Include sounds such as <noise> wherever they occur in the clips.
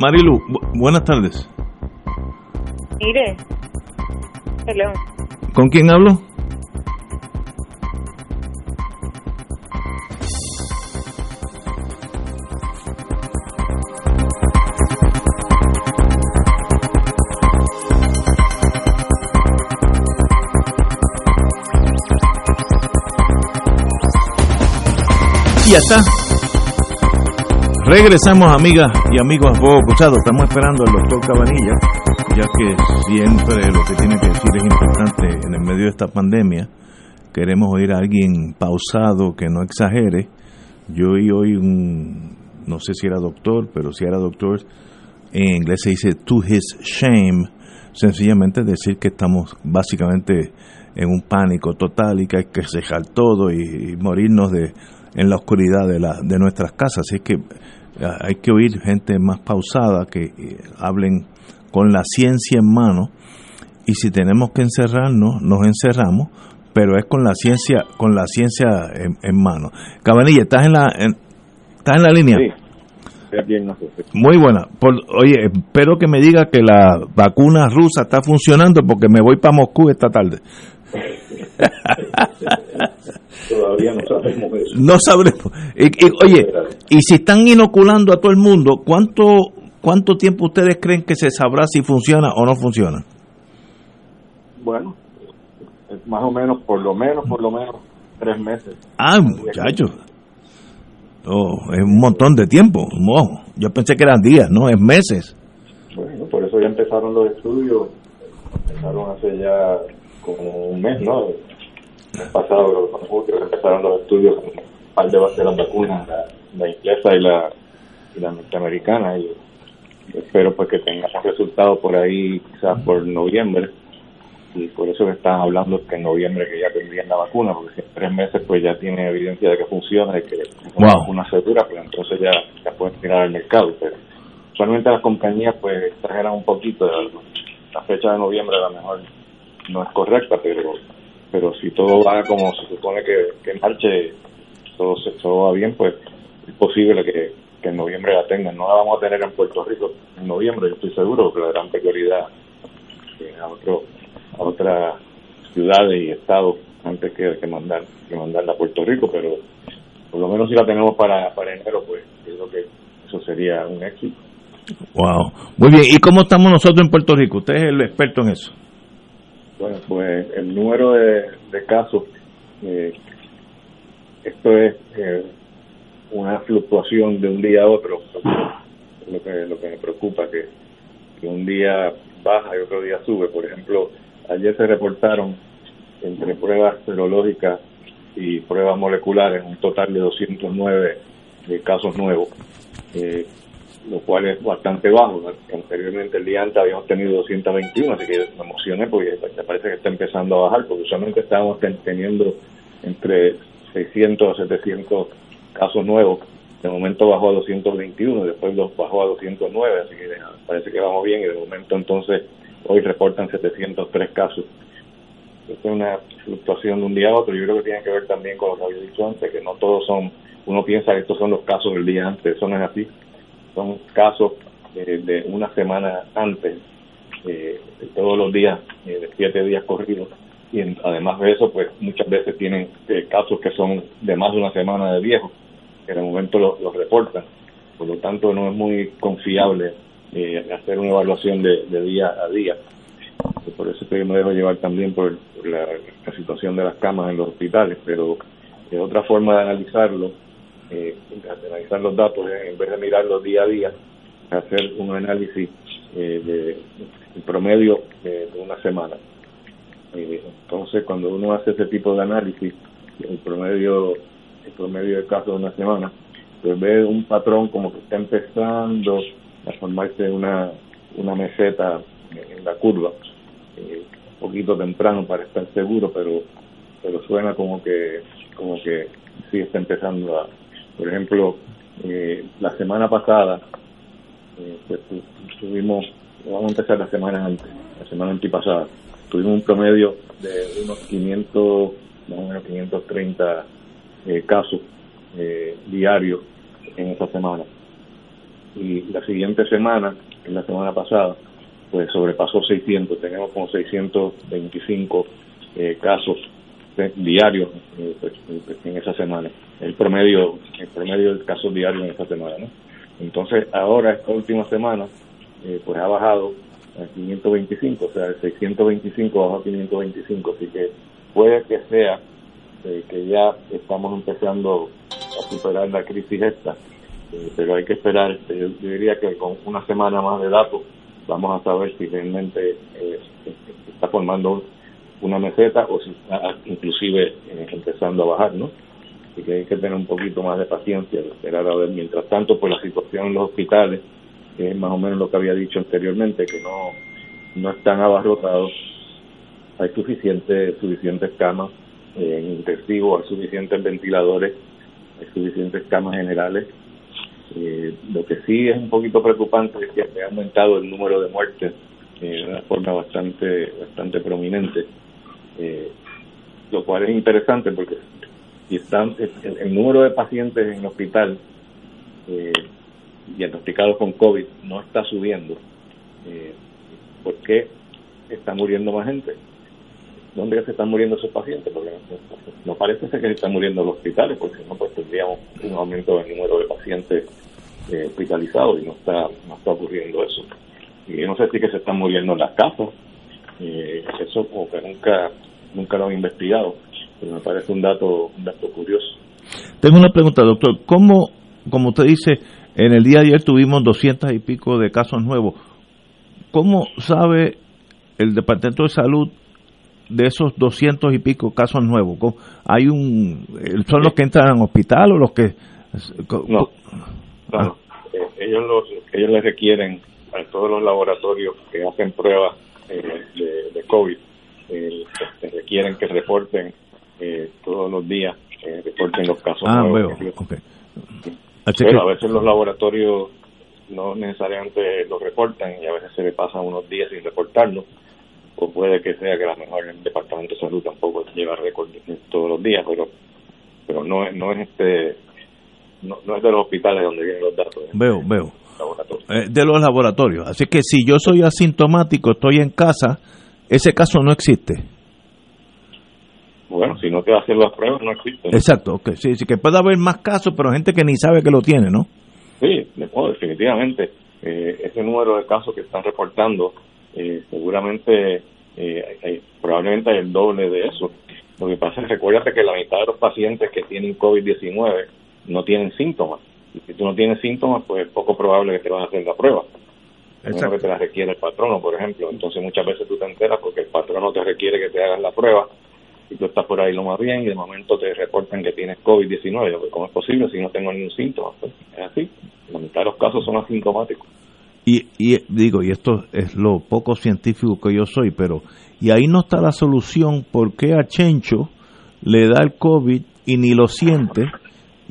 Marilu, buenas tardes. Mire, hello. ¿Con quién hablo? Y ya está. Regresamos, amigas y amigos a Cruzado. Estamos esperando al doctor Cabanilla, ya que siempre lo que tiene que decir es importante en el medio de esta pandemia. Queremos oír a alguien pausado, que no exagere. Yo oí hoy un, no sé si era doctor, pero si era doctor, en inglés se dice to his shame, sencillamente decir que estamos básicamente en un pánico total y que hay que cejar todo y, morirnos de en la oscuridad de, la, de nuestras casas. Así que hay que oír gente más pausada que eh, hablen con la ciencia en mano y si tenemos que encerrarnos nos encerramos pero es con la ciencia con la ciencia en, mano. Cabanilla estás en la estás en la línea muy buena. Oye espero que me diga que la vacuna rusa está funcionando porque me voy para Moscú esta tarde <laughs> Todavía no sabemos eso. No sabremos. oye, y si están inoculando a todo el mundo, ¿cuánto, ¿cuánto tiempo ustedes creen que se sabrá si funciona o no funciona? Bueno, más o menos, por lo menos, por lo menos, tres meses. Ah, muchachos. Oh, es un montón de tiempo. yo pensé que eran días, no, es meses. Bueno, por eso ya empezaron los estudios. Empezaron hace ya como un mes, ¿no? El pasado que empezaron los estudios con un par de, las vacunas, la, inglesa y la, y la norteamericana, y espero pues que tengamos resultados por ahí quizás por noviembre, y por eso que están hablando que en noviembre que ya tendrían la vacuna, porque si en tres meses pues ya tiene evidencia de que funciona y que es una vacuna segura, pues entonces ya, ya pueden tirar al mercado, pero usualmente las compañías pues exageran un poquito, la fecha de noviembre a lo mejor no es correcta, pero pero si todo va como se supone que, que marche, todo, todo va bien, pues es posible que, en noviembre la tengan. No la vamos a tener en Puerto Rico en noviembre, yo estoy seguro, que le darán prioridad a, otro, a otras ciudades y estados antes que, que, mandar, que mandarla a Puerto Rico, pero por lo menos si la tenemos para, para enero, pues creo que eso sería un éxito. Wow. Muy bien. ¿Y cómo estamos nosotros en Puerto Rico? Usted es el experto en eso. Bueno, pues el número de, casos, eh, esto es eh, una fluctuación de un día a otro, lo que, lo que me preocupa, que, que un día baja y otro día sube. Por ejemplo, ayer se reportaron entre pruebas serológicas y pruebas moleculares un total de 209 de casos nuevos. Eh, lo cual es bastante bajo. Anteriormente, el día antes habíamos tenido 221, así que me emocioné porque me parece que está empezando a bajar, porque usualmente estábamos teniendo entre 600 a 700 casos nuevos. De momento bajó a 221, después bajó a 209, así que parece que vamos bien y de momento entonces hoy reportan 703 casos. Es una fluctuación de un día a otro. Yo creo que tiene que ver también con lo que había dicho antes, que no todos son, uno piensa que estos son los casos del día antes, eso no es así son casos de una semana antes, eh, todos los días, eh, de siete días corridos. Y además de eso, pues muchas veces tienen eh, casos que son de más de una semana de viejo, que en el momento los reportan. Por lo tanto, no es muy confiable hacer una evaluación de, día a día. Por eso me dejo llevar también por, la, la, situación de las camas en los hospitales, pero de otra forma de analizarlo eh, analizar los datos, en vez de mirarlos día a día, hacer un análisis eh, de promedio de una semana. Eh, entonces, cuando uno hace ese tipo de análisis, el promedio, el promedio de casos de una semana, pues ve un patrón como que está empezando a formarse una, una meseta en la curva. Eh, un poquito temprano para estar seguro, pero pero suena como que como que sí está empezando a, por ejemplo, eh, la semana pasada eh, pues, tuvimos, vamos a empezar la semana antes, la semana antipasada, tuvimos un promedio de unos 500, más o menos 530 eh, casos eh, diarios en esa semana. Y la siguiente semana, en la semana pasada, pues sobrepasó 600, tenemos como 625 eh, casos diarios eh, en esa semana, el promedio, el promedio de casos diarios en esa semana, ¿no? Entonces ahora esta última semana eh, pues ha bajado a 525, o sea, de 625 bajó a 525, así que puede que sea eh, que ya estamos empezando a superar la crisis esta, pero hay que esperar, este, yo, diría que con una semana más de datos vamos a saber si realmente está formando una meseta o si está inclusive eh, empezando a bajar, ¿no? Así que hay que tener un poquito más de paciencia, esperar a ver. Mientras tanto, pues la situación en los hospitales, que es más o menos lo que había dicho anteriormente, que no, no están abarrotados, hay suficientes suficientes camas eh, en intensivo, hay suficientes ventiladores, hay suficientes camas generales. Eh, lo que sí es un poquito preocupante es que ha aumentado el número de muertes eh, de una forma bastante bastante prominente, eh, lo cual es interesante porque si están el, número de pacientes en el hospital eh, diagnosticados con COVID no está subiendo, eh, ¿por qué está muriendo más gente? ¿Dónde se están muriendo esos pacientes? Porque no, parece ser que se están muriendo en los hospitales, porque si no, pues tendríamos un aumento del número de pacientes eh, hospitalizados y no está, no está ocurriendo eso. Y yo no sé si que se están muriendo en las casas, eh, eso como que nunca, nunca lo han investigado, pero me parece un dato, un dato curioso. Tengo una pregunta, doctor. ¿Cómo, como usted dice, en el día de ayer tuvimos 200 y pico de casos nuevos? ¿Cómo sabe el Departamento de Salud de esos 200 y pico casos nuevos? ¿Cómo- ¿Hay un, ¿Son los que entran al hospital o los que...? No, claro. Eh, ellos, los, ellos les requieren a todos los laboratorios que hacen pruebas eh, de, de COVID, eh, les requieren que reporten eh, todos los días, eh, reporten los casos Ah, nuevos. veo. ok. Así Pero a veces los laboratorios no necesariamente lo reportan y a veces se le pasan unos días sin reportarlo. O puede que sea que a lo mejor el Departamento de Salud tampoco lleva récord todos los días, pero pero no es, no es este no, no es de los hospitales donde vienen los datos, veo, veo. Del laboratorio. Eh, de los laboratorios. Así que si yo soy asintomático, estoy en casa, ese caso no existe. Bueno, si no te hacen las pruebas, no existe. ¿no? Exacto, ok. Sí, sí, que puede haber más casos, pero gente que ni sabe que lo tiene, ¿no? Sí, no, definitivamente. Eh, ese número de casos que están reportando, eh, seguramente, eh, hay- probablemente hay el doble de eso. Lo que pasa es, recuérdate que la mitad de los pacientes que tienen COVID-19 no tienen síntomas. Y si tú no tienes síntomas, pues es poco probable que te van a hacer la prueba. Exacto. que te la requiere el patrono, por ejemplo. Entonces muchas veces tú te enteras porque el patrono te requiere que te hagas la prueba y tú estás por ahí lo más bien y de momento te reportan que tienes COVID-19. Yo, pues, ¿Cómo es posible si no tengo ningún síntoma? Pues, es así. La mitad de los casos son asintomáticos. Y, y digo, y esto es lo poco científico que yo soy, pero y ahí no está la solución por qué a Chencho le da el COVID y ni lo siente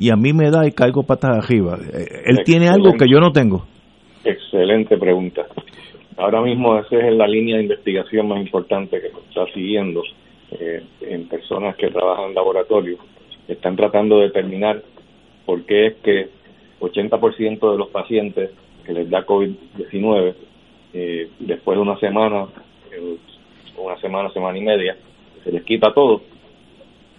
y a mí me da y caigo patas arriba. Él tiene algo que yo no tengo. Excelente pregunta. Ahora mismo esa es la línea de investigación más importante que se está siguiendo eh, en personas que trabajan en laboratorios. Están tratando de determinar por qué es que 80% de los pacientes que les da COVID-19, eh, después de una semana, eh, una semana, semana y media, se les quita todo,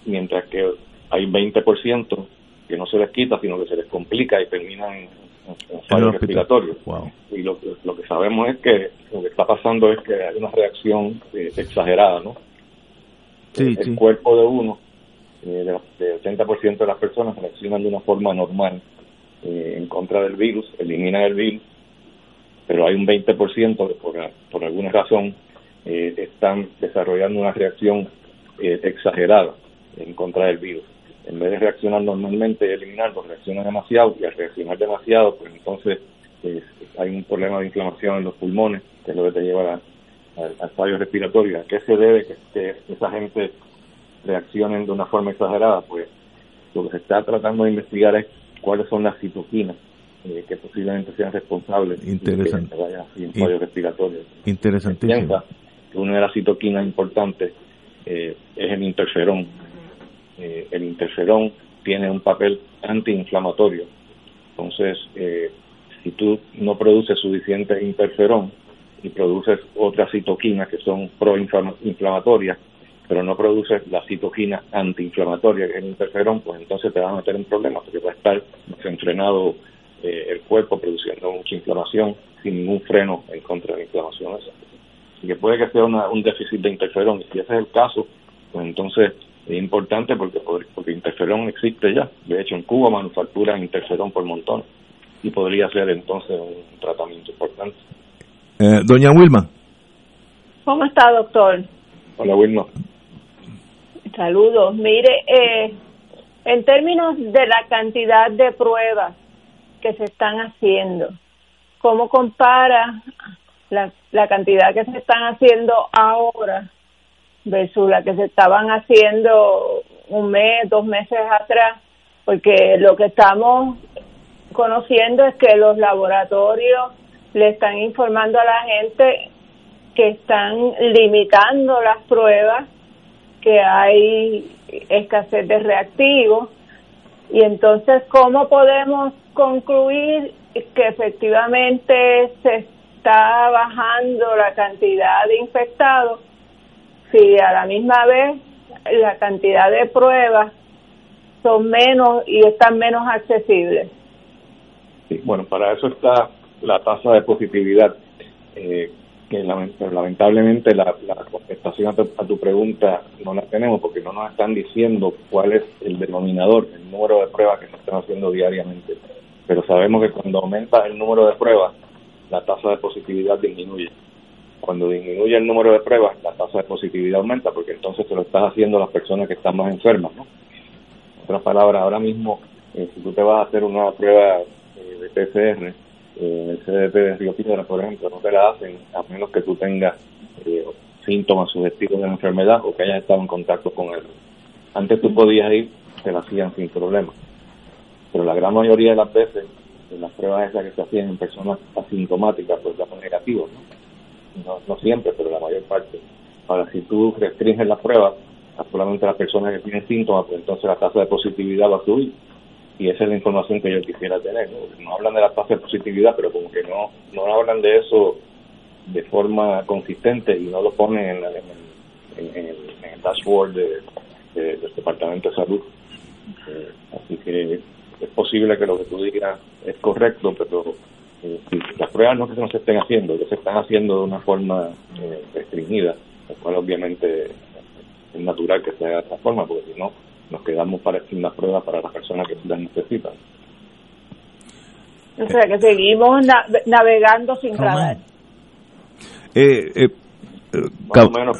mientras que hay 20% que no se les quita, sino que se les complica y terminan en, en fallos respiratorios. Wow. Y lo, que- lo que sabemos es que lo que está pasando es que hay una reacción eh, exagerada, ¿no? Sí, el sí. cuerpo de uno, eh, de, las- de 80% de las personas reaccionan de una forma normal eh, en contra del virus, eliminan el virus, pero hay un 20% que por, por alguna razón eh, están desarrollando una reacción exagerada en contra del virus. En vez de reaccionar normalmente y eliminarlo, reaccionan demasiado y al reaccionar demasiado, pues entonces eh, hay un problema de inflamación en los pulmones, que es lo que te lleva al fallo respiratorio. ¿A qué se debe que, esa gente reaccionen de una forma exagerada? Pues lo que se está tratando de investigar es cuáles son las citoquinas eh, que posiblemente sean responsables Interesante. de que un fallo respiratorio. Interesantísimo. que una de las citoquinas importantes eh, es el interferón. Eh, el interferón tiene un papel antiinflamatorio. Entonces, eh, si tú no produces suficiente interferón y produces otras citoquinas que son proinflamatorias, pero no produces la citoquina antiinflamatoria, que es el interferón, pues entonces te va a meter en problemas porque va a estar desenfrenado eh, el cuerpo produciendo mucha inflamación sin ningún freno en contra de la inflamación esa. Que puede que sea un déficit de interferón, y si ese es el caso, pues entonces es importante porque, porque interferón existe ya. De hecho, en Cuba manufacturan interferón por montón y podría ser entonces un tratamiento importante. Eh, doña Wilma. ¿Cómo está, doctor? Hola, Wilma. Saludos. Mire, eh, en términos de la cantidad de pruebas que se están haciendo, ¿cómo compara la, la cantidad que se están haciendo ahora versus que se estaban haciendo un mes, dos meses atrás, porque lo que estamos conociendo es que los laboratorios le están informando a la gente que están limitando las pruebas, que hay escasez de reactivos, y entonces, ¿cómo podemos concluir que efectivamente se está bajando la cantidad de infectados si a la misma vez la cantidad de pruebas son menos y están menos accesibles. Bueno, para eso está la tasa de positividad, eh, que lamentablemente la, contestación a tu, pregunta no la tenemos porque no nos están diciendo cuál es el denominador, el número de pruebas que se están haciendo diariamente. Pero sabemos que cuando aumenta el número de pruebas, la tasa de positividad disminuye cuando disminuye el número de pruebas, la tasa de positividad aumenta, porque entonces se lo estás haciendo a las personas que están más enfermas, ¿no? En otras palabras, ahora mismo, eh, si tú te vas a hacer una prueba eh, de PCR, eh, en el CDP de Río Piedra, por ejemplo, no te la hacen a menos que tú tengas síntomas sugestivos de la enfermedad o que hayas estado en contacto con él. Antes tú podías ir, te la hacían sin problema. Pero la gran mayoría de las veces, las pruebas esas que se hacían en personas asintomáticas, pues daban negativos, ¿no? No, no siempre, pero la mayor parte. Ahora, si tú restringes la prueba a solamente las personas que tienen síntomas, pues entonces la tasa de positividad va a subir. Y esa es la información que yo quisiera tener. No, hablan de la tasa de positividad, pero como que no, no hablan de eso de forma consistente y no lo ponen en, en, el, dashboard de, del Departamento de Salud. Eh, así que es posible que lo que tú digas es correcto, pero las pruebas no que no se estén haciendo, que se están haciendo de una forma eh, restringida, lo cual obviamente es natural que sea de esa forma, porque si no, nos quedamos para, sin las pruebas para las personas que las necesitan. O sea que seguimos navegando sin radar. Eh, eh, Más o menos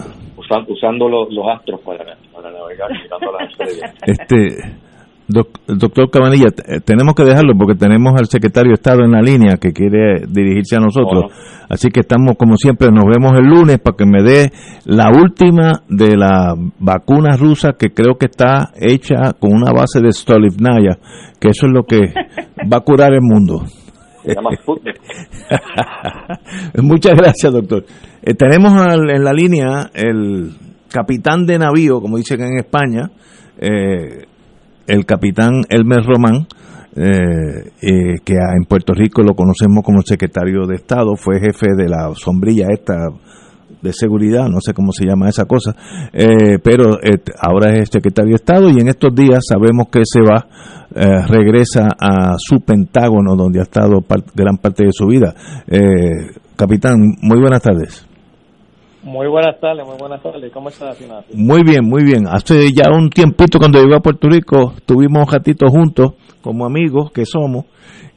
usando, los, astros para, para navegar mirando las estrellas. Este doctor Cabanilla, eh, tenemos que dejarlo porque tenemos al secretario de Estado en la línea que quiere dirigirse a nosotros. Así que estamos, como siempre, nos vemos el lunes para que me dé la última de la vacuna rusa que creo que está hecha con una base de Stolivnaya, que eso es lo que va a curar el mundo. <laughs> <laughs> Muchas gracias, doctor. Eh, tenemos en la línea el capitán de navío, como dicen en España, eh, el capitán Elmer Román, eh, eh, que en Puerto Rico lo conocemos como secretario de Estado, fue jefe de la sombrilla esta de seguridad, no sé cómo se llama esa cosa, eh, pero ahora es secretario de Estado y en estos días sabemos que se va, regresa a su Pentágono, donde ha estado gran parte de su vida. capitán, muy buenas tardes. Muy buenas tardes, muy buenas tardes. ¿Cómo estás, Ignacio? Muy bien, muy bien. Hace ya un tiempito cuando llegué a Puerto Rico, estuvimos un ratito juntos como amigos que somos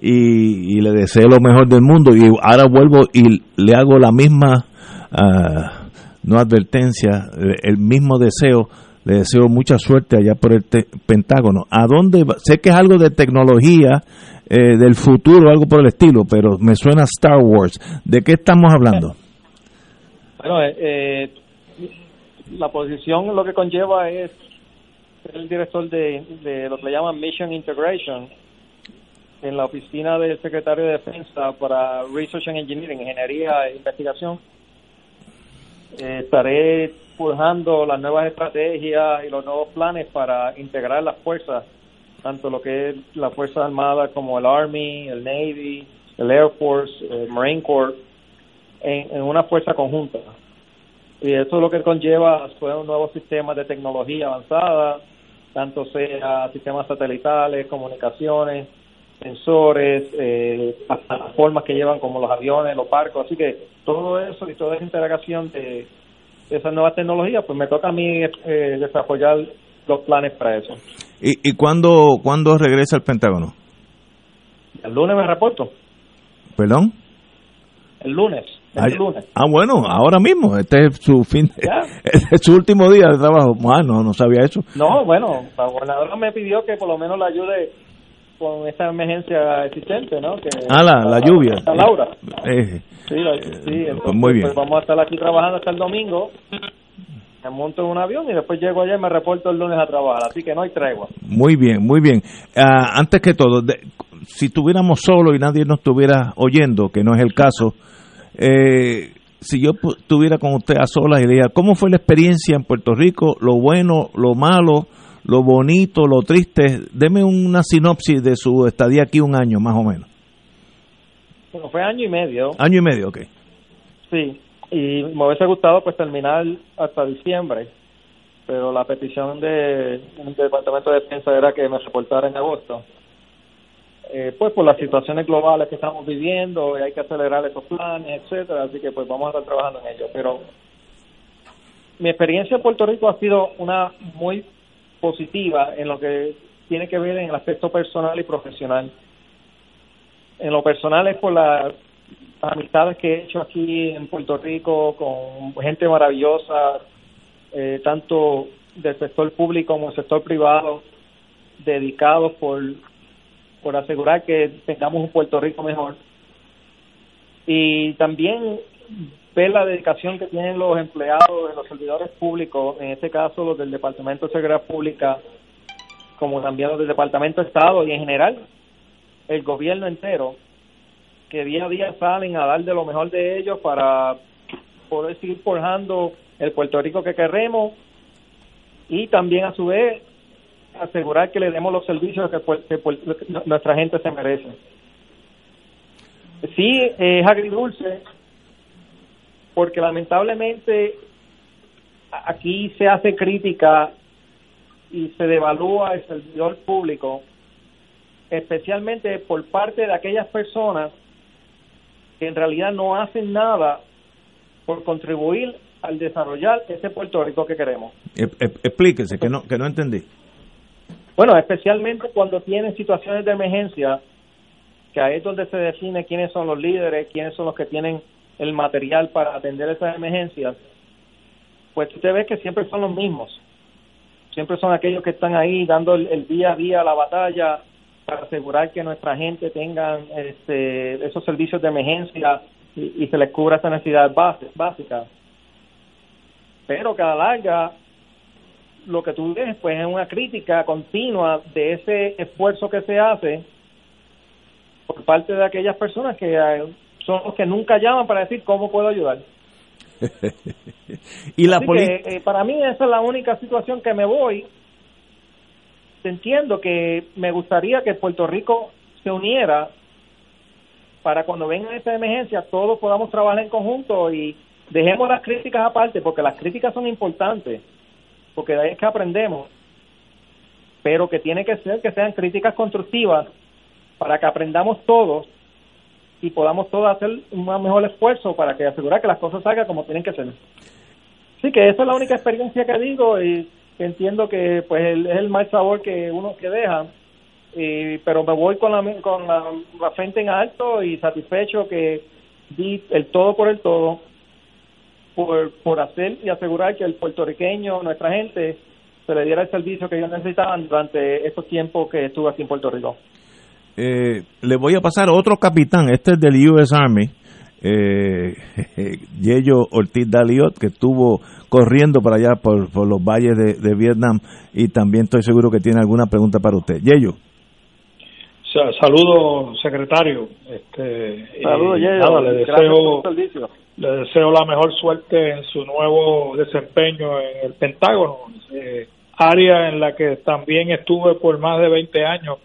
y, le deseo lo mejor del mundo y ahora vuelvo y le hago la misma, uh, no advertencia, el mismo deseo Le deseo mucha suerte allá por el Pentágono. ¿A dónde Sé que es algo de tecnología, eh, del futuro, algo por el estilo, pero me suena Star Wars. ¿De qué estamos hablando? Bueno, eh, eh, la posición lo que conlleva es ser el director de, de lo que le llaman Mission Integration en la oficina del secretario de Defensa para Research and Engineering, Ingeniería e Investigación. Eh, estaré forjando las nuevas estrategias y los nuevos planes para integrar las fuerzas, tanto lo que es la Fuerza Armada como el Army, el Navy, el Air Force, el Marine Corps, en, una fuerza conjunta. Y eso es lo que conlleva son nuevos sistemas de tecnología avanzada, tanto sea sistemas satelitales, comunicaciones, sensores, eh, las plataformas que llevan como los aviones, los barcos, así que todo eso y toda esa integración de, esas nuevas tecnologías, pues me toca a mí eh, desarrollar los planes para eso. ¿Y, y cuándo, cuándo regresa al Pentágono? El lunes me reporto. ¿Perdón? El lunes. Ah, ah, bueno, ahora mismo, este es su fin, <laughs> este es su último día de trabajo. Ah, no, no sabía eso. No, bueno, la gobernadora me pidió que por lo menos la ayude con esta emergencia existente, ¿no? Que, ah, la, lluvia. Laura. Eh, sí, sí pues muy bien. Pues vamos a estar aquí trabajando hasta el domingo. Me monto en un avión y después llego allá y me reporto el lunes a trabajar, así que no hay tregua. Muy bien, muy bien. Ah, antes que todo, si estuviéramos solos y nadie nos estuviera oyendo, que no es el caso, eh, si yo estuviera con usted a solas y le ¿cómo fue la experiencia en Puerto Rico? Lo bueno, lo malo, lo bonito, lo triste. Deme una sinopsis de su estadía aquí un año, más o menos. Bueno, fue año y medio. Año y medio, ok. Sí, y me hubiese gustado pues terminar hasta diciembre, pero la petición del Departamento de Defensa era que me reportara en agosto. Eh, pues por las situaciones globales que estamos viviendo hay que acelerar esos planes, etcétera, así que pues vamos a estar trabajando en ello. Pero mi experiencia en Puerto Rico ha sido una muy positiva en lo que tiene que ver en el aspecto personal y profesional. En lo personal es por las amistades que he hecho aquí en Puerto Rico con gente maravillosa, eh, tanto del sector público como del sector privado, dedicados por, por asegurar que tengamos un Puerto Rico mejor. Y también ver la dedicación que tienen los empleados de los servidores públicos, en este caso los del Departamento de Seguridad Pública, como también los del Departamento de Estado y en general el gobierno entero, que día a día salen a dar de lo mejor de ellos para poder seguir forjando el Puerto Rico que queremos y también a su vez asegurar que le demos los servicios que, nuestra gente se merece. Sí, es agridulce porque lamentablemente aquí se hace crítica y se devalúa el servidor público, especialmente por parte de aquellas personas que en realidad no hacen nada por contribuir al desarrollar ese Puerto Rico que queremos. Explíquese, que no, que no entendí. Bueno, especialmente cuando tienen situaciones de emergencia, que ahí es donde se define quiénes son los líderes, quiénes son los que tienen el material para atender esas emergencias, pues usted ve que siempre son los mismos. Siempre son aquellos que están ahí dando el, día a día la batalla para asegurar que nuestra gente tenga este, esos servicios de emergencia y, se les cubra esa necesidad básica. Pero cada larga lo que tú ves pues es una crítica continua de ese esfuerzo que se hace por parte de aquellas personas que son los que nunca llaman para decir cómo puedo ayudar. <laughs> y la eh, para mí esa es la única situación que me voy. Entiendo que me gustaría que Puerto Rico se uniera para cuando venga esta emergencia todos podamos trabajar en conjunto y dejemos las críticas aparte porque las críticas son importantes porque de ahí es que aprendemos. Pero que tiene que ser que sean críticas constructivas para que aprendamos todos y podamos todos hacer un mejor esfuerzo para que asegurar que las cosas salgan como tienen que ser. Sí, que esa es la única experiencia que digo y entiendo que pues es el mal sabor que uno que deja, y, pero me voy con la, con la, frente en alto y satisfecho que di el todo por el todo por, por hacer y asegurar que el puertorriqueño, nuestra gente, se le diera el servicio que ellos necesitaban durante estos tiempos que estuvo aquí en Puerto Rico. Eh, le voy a pasar a otro capitán, este es del US Army, eh, <laughs> Yello Ortiz Daliot, que estuvo corriendo para allá por, los valles de, Vietnam y también estoy seguro que tiene alguna pregunta para usted. Yello. Saludos, secretario. Este, Saludos, Yello. le, deseo, le deseo la mejor suerte en su nuevo desempeño en el Pentágono, eh, área en la que también estuve por más de 20 años,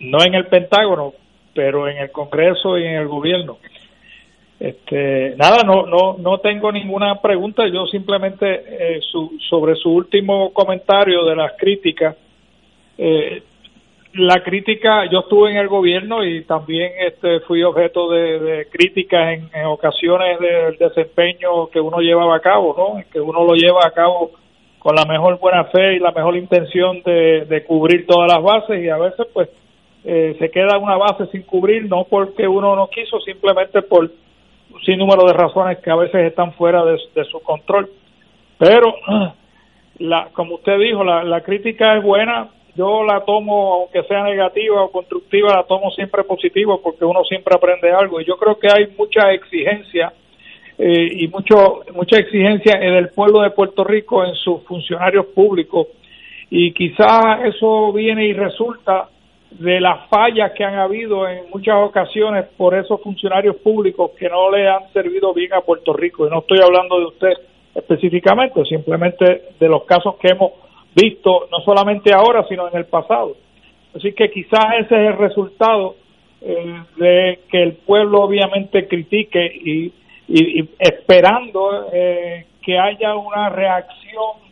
no en el Pentágono, pero en el Congreso y en el gobierno. Este, nada, no, no, no tengo ninguna pregunta. Yo simplemente eh, sobre su último comentario de las críticas. Eh, la crítica, yo estuve en el gobierno y también este, fui objeto de, críticas en, ocasiones del desempeño que uno llevaba a cabo, ¿no? Que uno lo lleva a cabo con la mejor buena fe y la mejor intención de, cubrir todas las bases y a veces pues eh, se queda una base sin cubrir, no porque uno no quiso, simplemente por sin número de razones que a veces están fuera de, su control. Pero, <clears throat> la, como usted dijo, la, la crítica es buena, yo la tomo, aunque sea negativa o constructiva, la tomo siempre positiva porque uno siempre aprende algo. Y yo creo que hay mucha exigencia eh, y mucho, mucha exigencia en el pueblo de Puerto Rico, en sus funcionarios públicos. Y quizás eso viene y resulta de las fallas que han habido en muchas ocasiones por esos funcionarios públicos que no le han servido bien a Puerto Rico. Y no estoy hablando de usted específicamente, simplemente de los casos que hemos visto, no solamente ahora, sino en el pasado. Así que quizás ese es el resultado eh, de que el pueblo obviamente critique y, y, esperando eh, que haya una reacción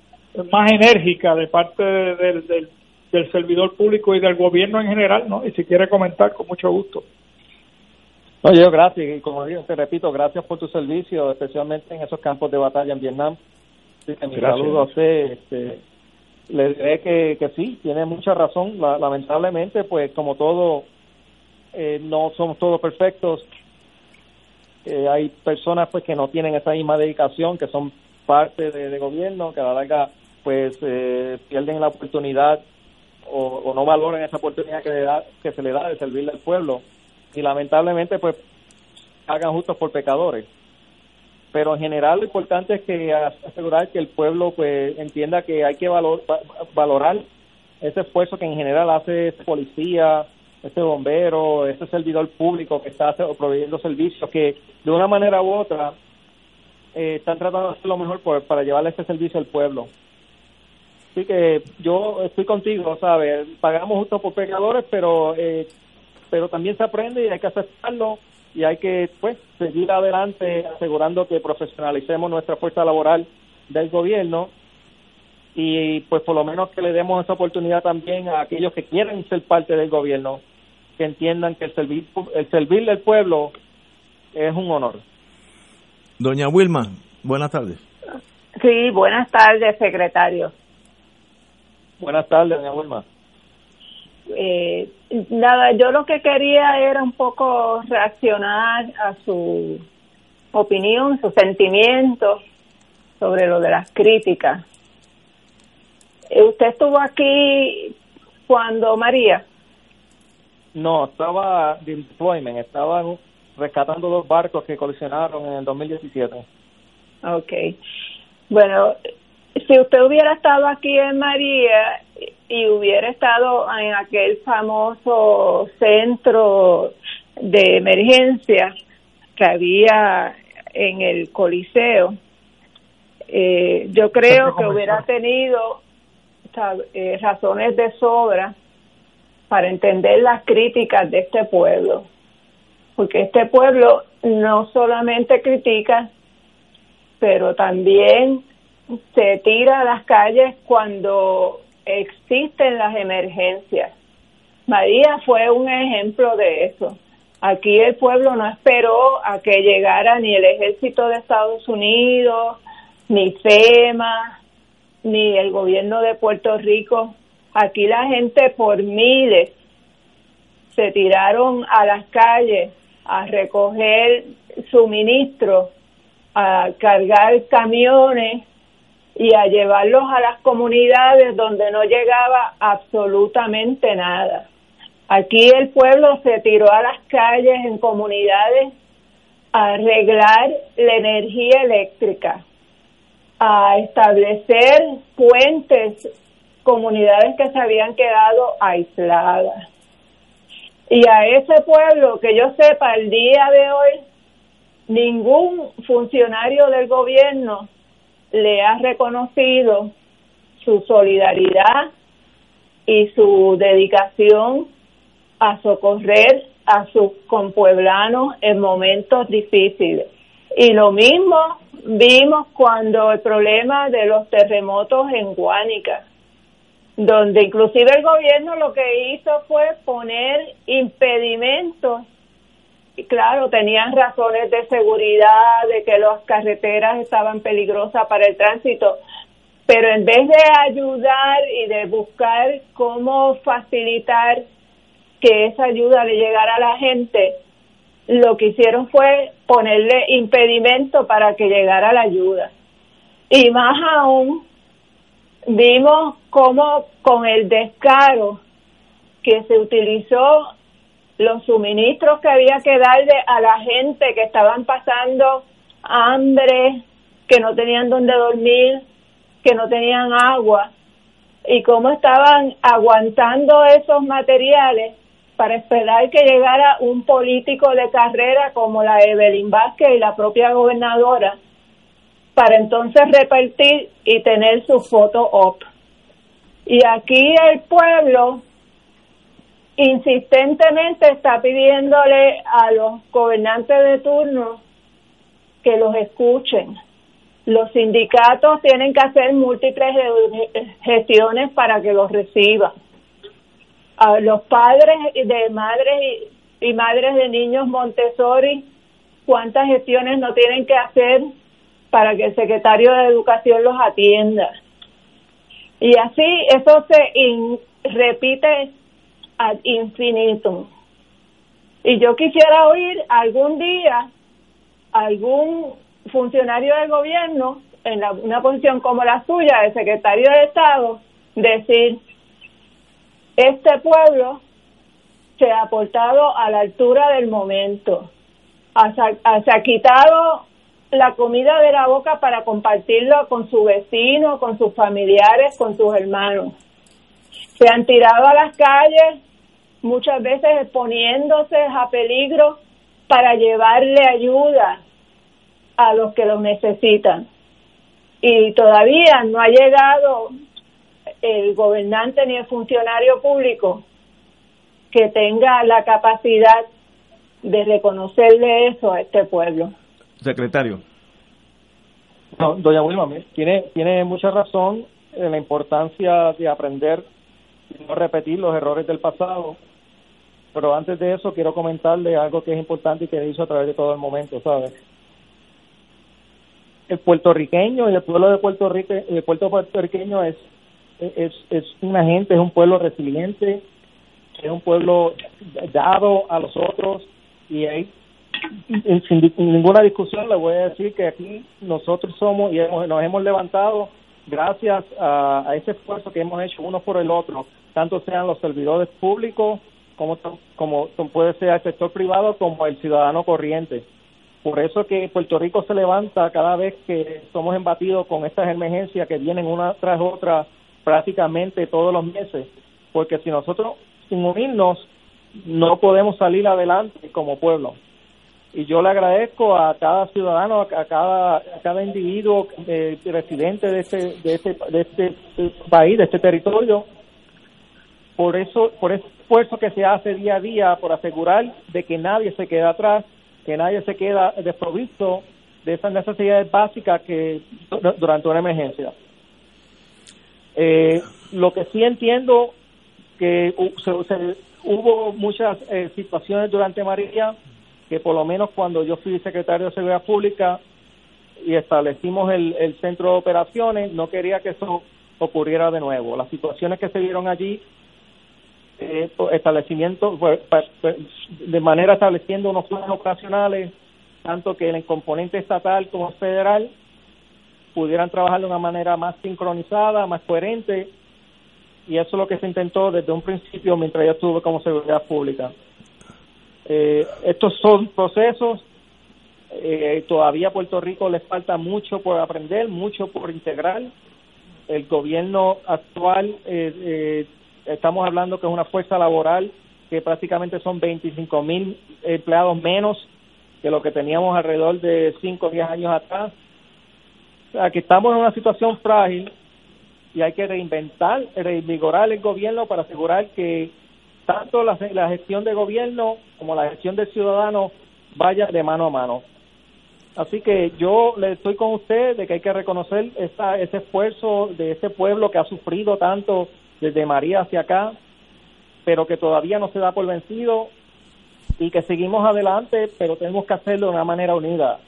más enérgica de parte del, del del servidor público y del gobierno en general, ¿no? Y si quiere comentar, con mucho gusto. No, yo gracias, y como digo, te repito, gracias por tu servicio, especialmente en esos campos de batalla en Vietnam. mi saludo a usted. Este, le diré que, que sí, tiene mucha razón. lamentablemente, pues como todo, eh, no somos todos perfectos. Eh, hay personas pues que no tienen esa misma dedicación, que son parte de, gobierno, que a la larga pues eh, pierden la oportunidad o, no valoran esa oportunidad que, le da, que se le da de servirle al pueblo y lamentablemente pues hagan justos por pecadores pero en general lo importante es que asegurar que el pueblo pues entienda que hay que valor, valorar ese esfuerzo que en general hace ese policía, ese bombero, ese servidor público que está proveyendo servicios que de una manera u otra eh, están tratando de hacer lo mejor para llevarle ese servicio al pueblo. Así que yo estoy contigo, ¿sabes? Pagamos justo por pecadores, pero eh, pero también se aprende y hay que aceptarlo y hay que pues seguir adelante asegurando que profesionalicemos nuestra fuerza laboral del gobierno y pues por lo menos que le demos esa oportunidad también a aquellos que quieren ser parte del gobierno que entiendan que el servir el servirle al pueblo es un honor. Doña Wilma, buenas tardes. Sí, buenas tardes, secretario. Buenas tardes, doña Wilma. Eh, nada, yo lo que quería era un poco reaccionar a su opinión, su sentimiento sobre lo de las críticas. Eh, ¿Usted estuvo aquí cuando María? No, estaba de deployment, estaban rescatando dos barcos que colisionaron en el 2017. Ok. Bueno, si usted hubiera estado aquí en María y hubiera estado en aquel famoso centro de emergencia que había en el Coliseo, eh, yo creo que hubiera tenido eh, razones de sobra para entender las críticas de este pueblo, porque este pueblo no solamente critica, pero también se tira a las calles cuando existen las emergencias. María fue un ejemplo de eso. Aquí el pueblo no esperó a que llegara ni el ejército de Estados Unidos, ni FEMA, ni el gobierno de Puerto Rico. Aquí la gente por miles se tiraron a las calles a recoger suministros, a cargar camiones y a llevarlos a las comunidades donde no llegaba absolutamente nada. Aquí el pueblo se tiró a las calles en comunidades a arreglar la energía eléctrica, a establecer puentes, comunidades que se habían quedado aisladas. Y a ese pueblo, que yo sepa, el día de hoy, ningún funcionario del gobierno le ha reconocido su solidaridad y su dedicación a socorrer a sus compueblanos en momentos difíciles. Y lo mismo vimos cuando el problema de los terremotos en Guánica, donde inclusive el gobierno lo que hizo fue poner impedimentos claro, tenían razones de seguridad, de que las carreteras estaban peligrosas para el tránsito, pero en vez de ayudar y de buscar cómo facilitar que esa ayuda le llegara a la gente, lo que hicieron fue ponerle impedimento para que llegara la ayuda. Y más aún, vimos cómo con el descaro que se utilizó los suministros que había que darle a la gente que estaban pasando hambre, que no tenían donde dormir, que no tenían agua, y cómo estaban aguantando esos materiales para esperar que llegara un político de carrera como la Evelyn Vázquez y la propia gobernadora, para entonces repartir y tener su foto op. Y aquí el pueblo insistentemente está pidiéndole a los gobernantes de turno que los escuchen. Los sindicatos tienen que hacer múltiples gestiones para que los reciban. A los padres de madres y, madres de niños Montessori, cuántas gestiones no tienen que hacer para que el secretario de Educación los atienda. Y así eso se repite ad infinitum. Y yo quisiera oír algún día algún funcionario del gobierno en una posición como la suya, el secretario de Estado, decir, este pueblo se ha portado a la altura del momento, se ha quitado la comida de la boca para compartirlo con su vecino, con sus familiares, con sus hermanos. Se han tirado a las calles muchas veces exponiéndose a peligro para llevarle ayuda a los que lo necesitan. Y todavía no ha llegado el gobernante ni el funcionario público que tenga la capacidad de reconocerle eso a este pueblo. Secretario. doña Wilma, tiene, tiene mucha razón en la importancia de aprender y no repetir los errores del pasado pero antes de eso quiero comentarle algo que es importante y que hizo a través de todo el momento, ¿sabes? El puertorriqueño y el pueblo de Puerto Rico, el puerto puertorriqueño es, es, es una gente, es un pueblo resiliente, es un pueblo dado a los otros y hay sin, ninguna discusión le voy a decir que aquí nosotros somos y hemos, nos hemos levantado gracias a, a ese esfuerzo que hemos hecho uno por el otro, tanto sean los servidores públicos como, como puede ser el sector privado como el ciudadano corriente. Por eso que Puerto Rico se levanta cada vez que somos embatidos con estas emergencias que vienen una tras otra prácticamente todos los meses, porque si nosotros sin unirnos no podemos salir adelante como pueblo. Y yo le agradezco a cada ciudadano, a cada, a cada individuo eh, residente de este, de este, de este país, de este territorio, por eso, por ese esfuerzo que se hace día a día por asegurar de que nadie se queda atrás, que nadie se queda desprovisto de esas necesidades básicas que durante una emergencia. Eh, lo que sí entiendo que hubo muchas eh, situaciones durante María que por lo menos cuando yo fui secretario de Seguridad Pública y establecimos el, el centro de operaciones, no quería que eso ocurriera de nuevo. Las situaciones que se dieron allí eh, establecimiento pues, pues, de manera estableciendo unos planes operacionales tanto que el componente estatal como federal pudieran trabajar de una manera más sincronizada, más coherente, y eso es lo que se intentó desde un principio mientras yo estuve como seguridad pública. Eh, estos son procesos, eh, todavía Puerto Rico les falta mucho por aprender, mucho por integrar. El gobierno actual, eh, estamos hablando que es una fuerza laboral que prácticamente son 25 mil empleados menos que lo que teníamos alrededor de 5 o 10 años atrás. O sea, que estamos en una situación frágil y hay que reinventar, reinvigorar el gobierno para asegurar que tanto la, gestión de gobierno como la gestión del ciudadano vaya de mano a mano. Así que yo le estoy con usted de que hay que reconocer esa, ese esfuerzo de ese pueblo que ha sufrido tanto desde María hacia acá, pero que todavía no se da por vencido y que seguimos adelante, pero tenemos que hacerlo de una manera unida.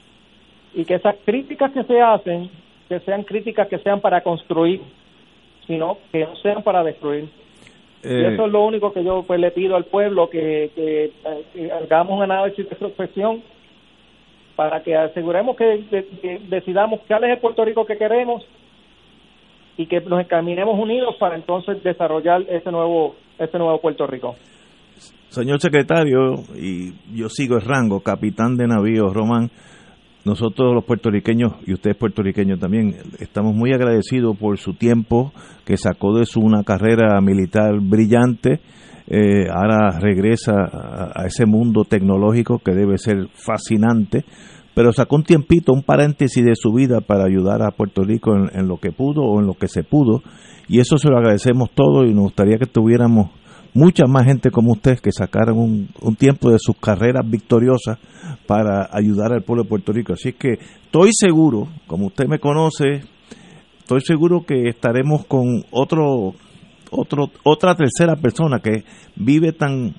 Y que esas críticas que se hacen, que sean críticas que sean para construir, sino que no sean para destruir. y eh, eso es lo único que yo pues le pido al pueblo, que, que, hagamos un análisis de profesión para que aseguremos que, decidamos cuál es el Puerto Rico que queremos y que nos encaminemos unidos para entonces desarrollar ese nuevo ese nuevo Puerto Rico. Señor secretario, y yo sigo el rango, capitán de navío Román, nosotros los puertorriqueños, y usted es también, estamos muy agradecidos por su tiempo que sacó de su una carrera militar brillante, eh, ahora regresa a, ese mundo tecnológico que debe ser fascinante, pero sacó un tiempito, un paréntesis de su vida para ayudar a Puerto Rico en, lo que pudo o en lo que se pudo, y eso se lo agradecemos todo y nos gustaría que tuviéramos mucha más gente como usted que sacaron un, tiempo de sus carreras victoriosas para ayudar al pueblo de Puerto Rico. Así que estoy seguro, como usted me conoce, estoy seguro que estaremos con otro, otro, otra tercera persona que vive tan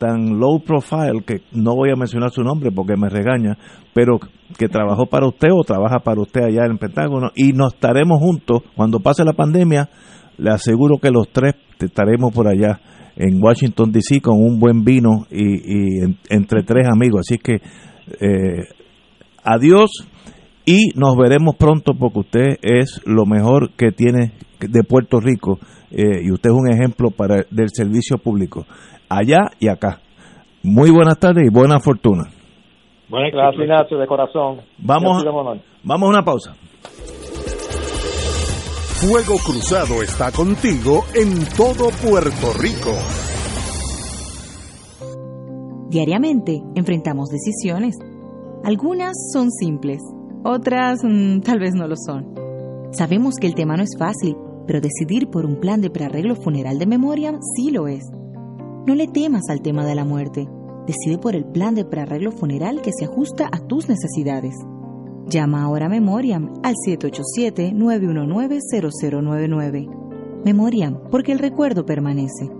tan low profile que no voy a mencionar su nombre porque me regaña, pero que trabajó para usted o trabaja para usted allá en el Pentágono y nos estaremos juntos cuando pase la pandemia. Le aseguro que los tres estaremos por allá en Washington DC con un buen vino y, entre tres amigos. Así que eh, adiós y nos veremos pronto porque usted es lo mejor que tiene de Puerto Rico eh, y usted es un ejemplo para del servicio público allá y acá. Muy buenas tardes y buena fortuna. Buenas gracias, Ignacio, de corazón. Vamos, vamos a una pausa. Fuego Cruzado está contigo en todo Puerto Rico. Diariamente enfrentamos decisiones. Algunas son simples, otras mm, tal vez no lo son. Sabemos que el tema no es fácil, pero decidir por un plan de prearreglo funeral de memoria sí lo es. No le temas al tema de la muerte. Decide por el plan de prearreglo funeral que se ajusta a tus necesidades. Llama ahora a Memoriam al 787-919-0099. Memoriam, porque el recuerdo permanece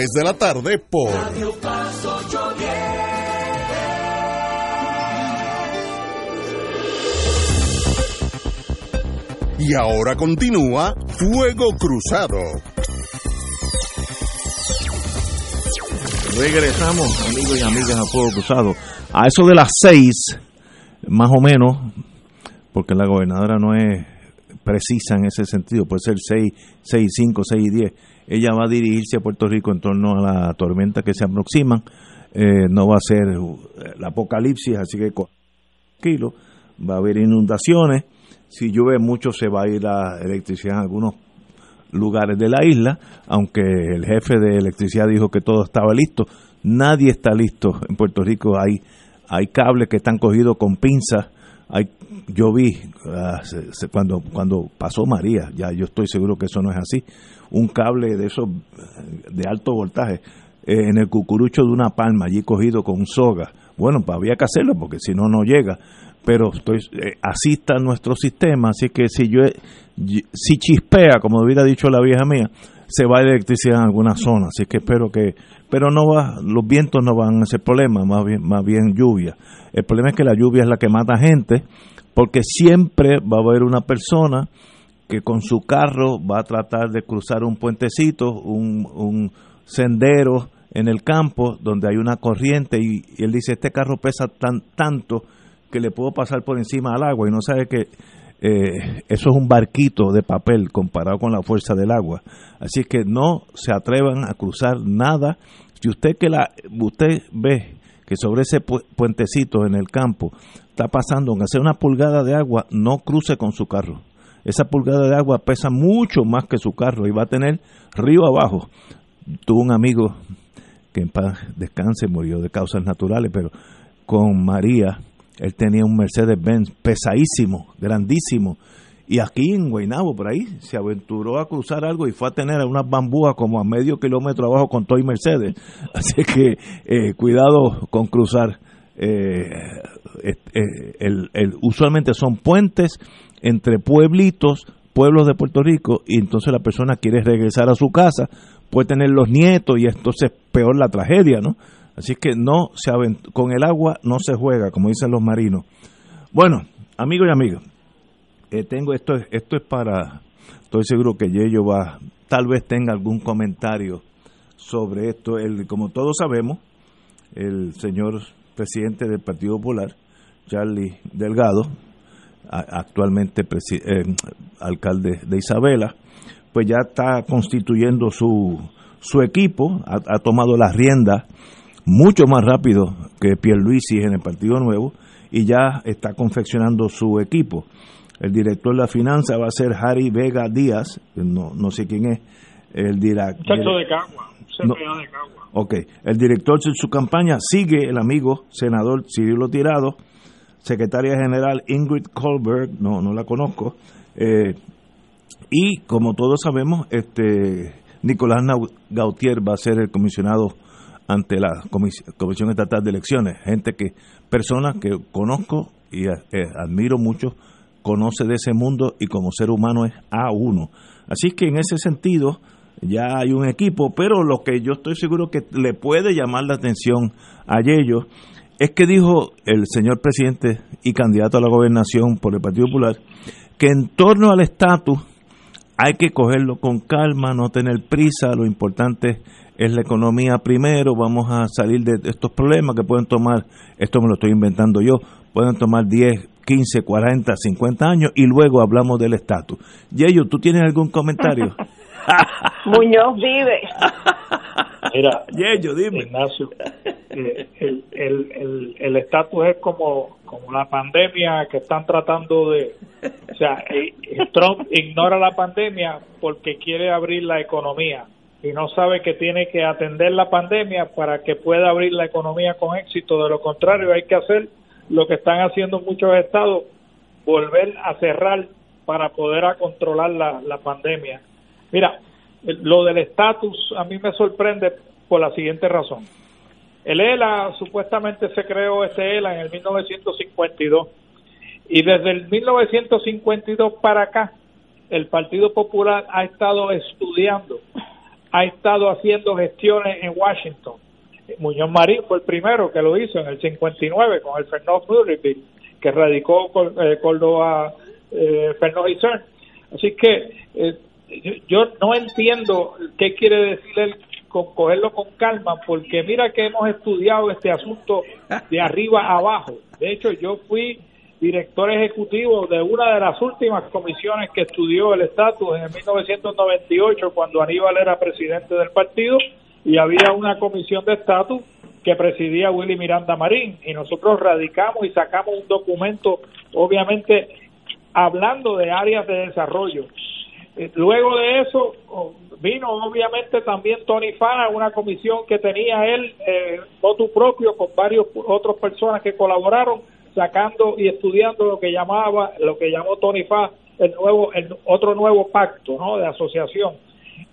de la tarde por Radio Paz Y ahora continúa Fuego Cruzado. Regresamos, amigos y amigas, a Fuego Cruzado. A eso de las seis, más o menos, porque la gobernadora no es precisa en ese sentido, puede ser 6, 6, 5, 6 y 10. Ella va a dirigirse a Puerto Rico en torno a la tormenta que se aproxima. Eh, no va a ser el apocalipsis, así que tranquilo, va a haber inundaciones. Si llueve mucho se va a ir la electricidad en algunos lugares de la isla, aunque el jefe de electricidad dijo que todo estaba listo. Nadie está listo en Puerto Rico. Hay, hay cables que están cogidos con pinzas hay, yo vi ah, cuando cuando pasó María, ya yo estoy seguro que eso no es así, un cable de esos de alto voltaje eh, en el cucurucho de una palma allí cogido con soga. Bueno, pues había que hacerlo porque si no no llega. Pero estoy, eh, así está nuestro sistema, así que si yo si chispea, como hubiera dicho la vieja mía, se va a electricidad en alguna zona, así que espero que, pero no va, los vientos no van a ser problema, más bien, más bien lluvia. El problema es que la lluvia es la que mata gente, porque siempre va a haber una persona que con su carro va a tratar de cruzar un puentecito, un, sendero en el campo donde hay una corriente y, él dice, este carro pesa tan, tanto que le puedo pasar por encima al agua y no sabe que eh, eso es un barquito de papel comparado con la fuerza del agua. Así que no se atrevan a cruzar nada. Si usted que la usted ve que sobre ese puentecito en el campo está pasando, aunque sea una pulgada de agua, no cruce con su carro. Esa pulgada de agua pesa mucho más que su carro y va a tener río abajo. Tuve un amigo que en paz descanse, murió de causas naturales, pero con María, él tenía un Mercedes-Benz pesadísimo, grandísimo, y aquí en Guaynabo, por ahí, se aventuró a cruzar algo y fue a tener unas bambúas como a medio kilómetro abajo con Toy Mercedes. <laughs> Así que eh, cuidado con cruzar. Eh, el, usualmente son puentes entre pueblitos, pueblos de Puerto Rico, y entonces la persona quiere regresar a su casa, puede tener los nietos y entonces peor la tragedia, ¿no? Así que no se con el agua no se juega, como dicen los marinos. Bueno, amigos y amigas, eh, tengo esto, esto es para, estoy seguro que Yello va, tal vez tenga algún comentario sobre esto. El, como todos sabemos, el señor presidente del Partido Popular, Charlie Delgado, actualmente eh, alcalde de Isabela, pues ya está constituyendo su, su equipo, ha, tomado las riendas mucho más rápido que Pierluisi en el Partido Nuevo y ya está confeccionando su equipo. El director de la finanza va a ser Harry Vega Díaz, no, no sé quién es. El director. de Cagua, de Cagua. Ok, el director de su campaña sigue el amigo senador Cirilo Tirado, secretaria general Ingrid Kohlberg, no, no la conozco, eh, y como todos sabemos, este Nicolás Gautier va a ser el comisionado ante la Comisión Estatal de Elecciones, gente que, personas que conozco y eh, admiro mucho conoce de ese mundo y como ser humano es A1. Así que en ese sentido ya hay un equipo, pero lo que yo estoy seguro que le puede llamar la atención a ellos es que dijo el señor presidente y candidato a la gobernación por el Partido Popular que en torno al estatus hay que cogerlo con calma, no tener prisa, lo importante es la economía primero, vamos a salir de estos problemas que pueden tomar, esto me lo estoy inventando yo, pueden tomar 10, 15, 40, 50 años y luego hablamos del estatus. Yeyo, ¿tú tienes algún comentario? <laughs> Muñoz vive. <laughs> Mira, Yeyo, dime. Ignacio, eh, el estatus el, es como, como la pandemia que están tratando de... O sea, eh, Trump ignora la pandemia porque quiere abrir la economía. y no sabe que tiene que atender la pandemia para que pueda abrir la economía con éxito. De lo contrario, hay que hacer lo que están haciendo muchos estados, volver a cerrar para poder a controlar la, la pandemia. Mira, lo del estatus a mí me sorprende por la siguiente razón. El ELA supuestamente se creó este ELA en el 1952 y desde el 1952 para acá el Partido Popular ha estado estudiando, ha estado haciendo gestiones en Washington. Muñoz Marín fue el primero que lo hizo en el 59 con el Fernando Murrayville, que radicó eh, Córdoba eh, Fernando y Así que eh, yo no entiendo qué quiere decir él con cogerlo con calma, porque mira que hemos estudiado este asunto de arriba a abajo. De hecho, yo fui director ejecutivo de una de las últimas comisiones que estudió el estatus en 1998, cuando Aníbal era presidente del partido, y había una comisión de estatus que presidía Willy Miranda Marín, y nosotros radicamos y sacamos un documento, obviamente, hablando de áreas de desarrollo. Eh, luego de eso vino obviamente también Tony Fana, una comisión que tenía él eh, voto propio con varios otras personas que colaboraron sacando y estudiando lo que llamaba lo que llamó Tony Fa el nuevo el otro nuevo pacto no de asociación.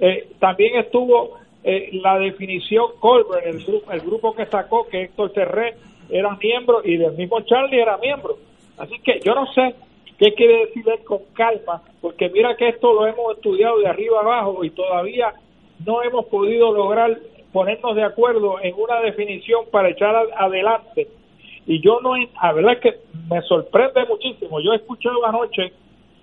Eh, también estuvo eh, la definición Colbert el grupo el grupo que sacó que Héctor Terré era miembro y del mismo Charlie era miembro. Así que yo no sé ¿Qué quiere decir él con calma? Porque mira que esto lo hemos estudiado de arriba abajo y todavía no hemos podido lograr ponernos de acuerdo en una definición para echar adelante. Y yo no, a verdad que me sorprende muchísimo. Yo he escuchado anoche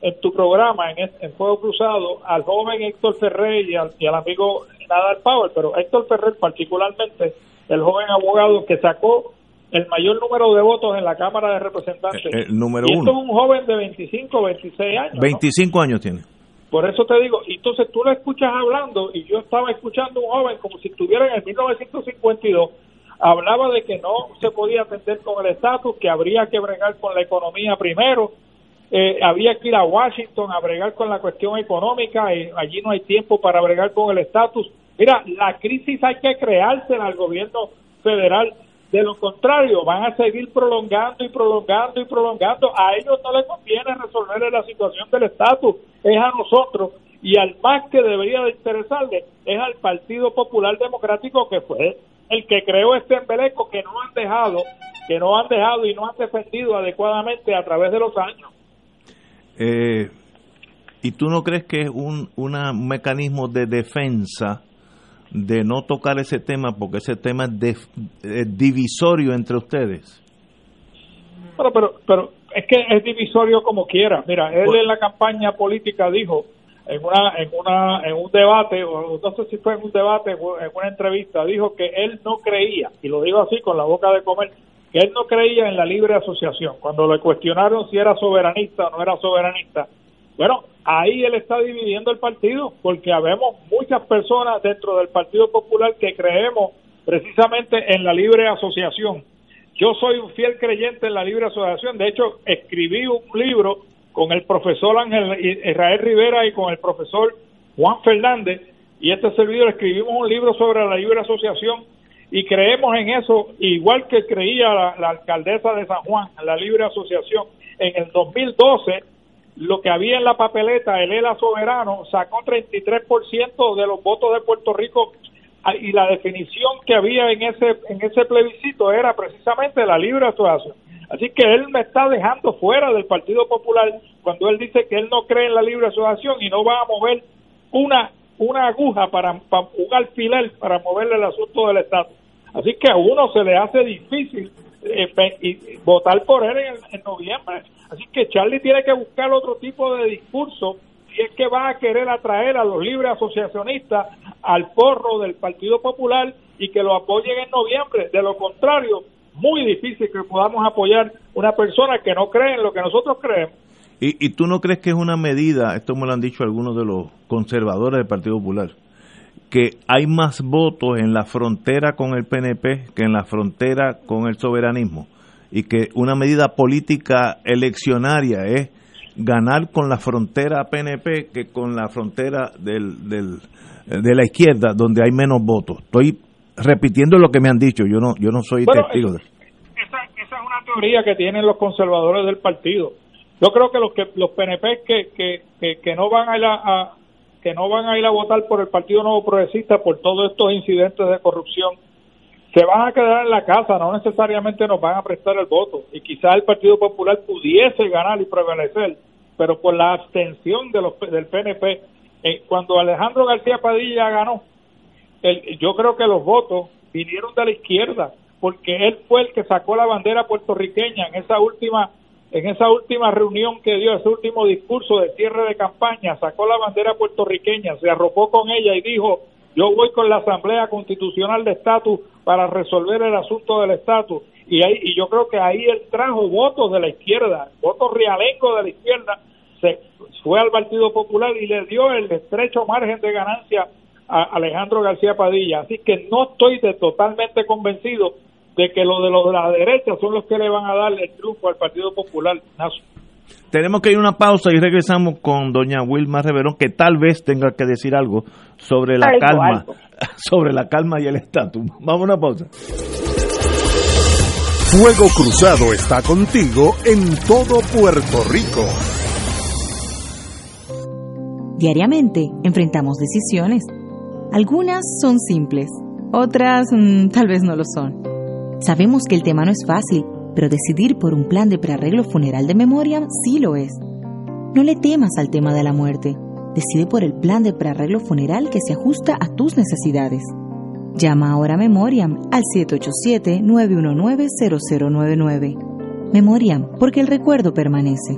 en tu programa, en, en Fuego Cruzado, al joven Héctor Ferrer y al, y al amigo Nadal Power, pero Héctor Ferrer particularmente, el joven abogado que sacó el mayor número de votos en la Cámara de Representantes. El, número y uno. es un joven de 25, 26 años. 25 años tiene. Por eso te digo, entonces tú lo escuchas hablando y yo estaba escuchando a un joven como si estuviera en el 1952, hablaba de que no se podía atender con el estatus, que habría que bregar con la economía primero, eh, había que ir a Washington a bregar con la cuestión económica, y allí no hay tiempo para bregar con el estatus. Mira, la crisis hay que creársela al gobierno federal de lo contrario, van a seguir prolongando y prolongando y prolongando. A ellos no les conviene resolver la situación del estatus, es a nosotros. Y al más que debería de interesarle es al Partido Popular Democrático, que fue el que creó este embeleco que no han dejado, que no han dejado y no han defendido adecuadamente a través de los años. Eh, ¿Y tú no crees que es un, un mecanismo de defensa? De no tocar ese tema porque ese tema es, divisorio entre ustedes. Pero, pero, pero es que es divisorio como quiera. Mira, él en la campaña política dijo en una en una en un debate o no sé si fue en un debate o en una entrevista dijo que él no creía y lo digo así con la boca de comer que él no creía en la libre asociación cuando le cuestionaron si era soberanista o no era soberanista bueno, ahí él está dividiendo el partido, porque habemos muchas personas dentro del Partido Popular que creemos precisamente en la libre asociación. Yo soy un fiel creyente en la libre asociación, de hecho escribí un libro con el profesor Ángel Israel Rivera y con el profesor Juan Fernández, y este servidor escribimos un libro sobre la libre asociación y creemos en eso, igual que creía la, la alcaldesa de San Juan, la libre asociación. En el 2012 lo que había en la papeleta, el ELA soberano sacó 33% de los votos de Puerto Rico ah, y la definición que había en ese en ese plebiscito era precisamente la libre asociación. Así que él me está dejando fuera del Partido Popular cuando él dice que él no cree en la libre asociación y no va a mover una una aguja para, para un alfiler para moverle el asunto del Estado. Así que a uno se le hace difícil eh, y votar por él en, noviembre. Así que Charlie tiene que buscar otro tipo de discurso si es que va a querer atraer a los libres asociacionistas al porro del Partido Popular y que lo apoyen en noviembre. De lo contrario, muy difícil que podamos apoyar una persona que no cree en lo que nosotros creemos. ¿Y, y tú no crees que es una medida, esto me lo han dicho algunos de los conservadores del Partido Popular, que hay más votos en la frontera con el PNP que en la frontera con el soberanismo y que una medida política eleccionaria es ganar con la frontera PNP que con la frontera del, del, de la izquierda, donde hay menos votos. Estoy repitiendo lo que me han dicho, yo no, yo no soy testigo de esa, esa es una teoría que tienen los conservadores del partido. Yo creo que los que los PNP que, que, que, no van a ir a, que no van a ir a votar por el Partido Nuevo Progresista por todos estos incidentes de corrupción se van a quedar en la casa, no necesariamente nos van a prestar el voto. Y quizás el Partido Popular pudiese ganar y prevalecer, pero por la abstención de los, del PNP, eh, cuando Alejandro García Padilla ganó, el, yo creo que los votos vinieron de la izquierda, porque él fue el que sacó la bandera puertorriqueña en esa última en esa última reunión que dio, ese último discurso de cierre de campaña, sacó la bandera puertorriqueña, se arropó con ella y dijo, yo voy con la Asamblea Constitucional de Estatus para resolver el asunto del estatus. Y, yo creo que ahí él trajo votos de la izquierda, votos realengos de la izquierda, se fue al Partido Popular y le dio el estrecho margen de ganancia a Alejandro García Padilla. Así que no estoy de totalmente convencido de que los de los de la derecha son los que le van a dar el triunfo al Partido Popular. Tenemos que ir a una pausa y regresamos con doña Wilma Reverón, que tal vez tenga que decir algo sobre la calma, <laughs> sobre la calma y el estatus. Vamos a una pausa. Fuego Cruzado está contigo en todo Puerto Rico. Diariamente enfrentamos decisiones. Algunas son simples, otras mm, tal vez no lo son. Sabemos que el tema no es fácil pero decidir por un plan de prearreglo funeral de Memoriam sí lo es. No le temas al tema de la muerte. Decide por el plan de prearreglo funeral que se ajusta a tus necesidades. Llama ahora a Memoriam al 787-919-0099. Memoriam, porque el recuerdo permanece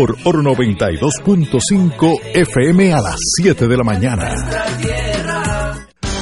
por Oro 92.5 FM a las 7 de la mañana.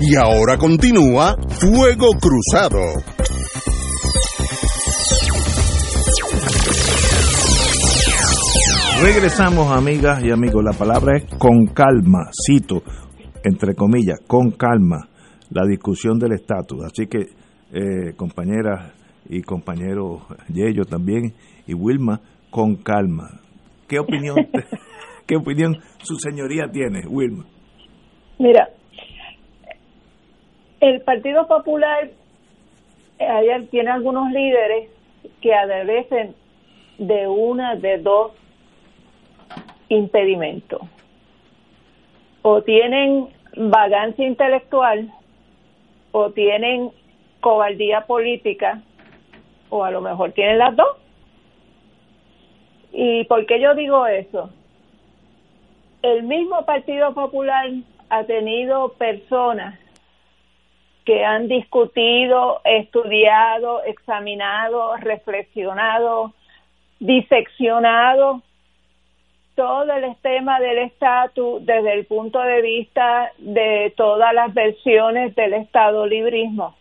Y ahora continúa Fuego Cruzado. Regresamos, amigas y amigos. La palabra es con calma, cito, entre comillas, con calma, la discusión del estatus. Así que, eh, compañeras y compañeros Yello también y Wilma, con calma. ¿Qué opinión, <laughs> qué opinión su señoría tiene, Wilma? Mira, el Partido Popular eh, tiene algunos líderes que adolecen de una de dos impedimentos. O tienen vagancia intelectual o tienen cobardía política o a lo mejor tienen las dos. ¿Y por qué yo digo eso? el mismo Partido Popular ha tenido personas que han discutido, estudiado, examinado, reflexionado, diseccionado todo el tema del estatus desde el punto de vista de todas las versiones del Estado librismo.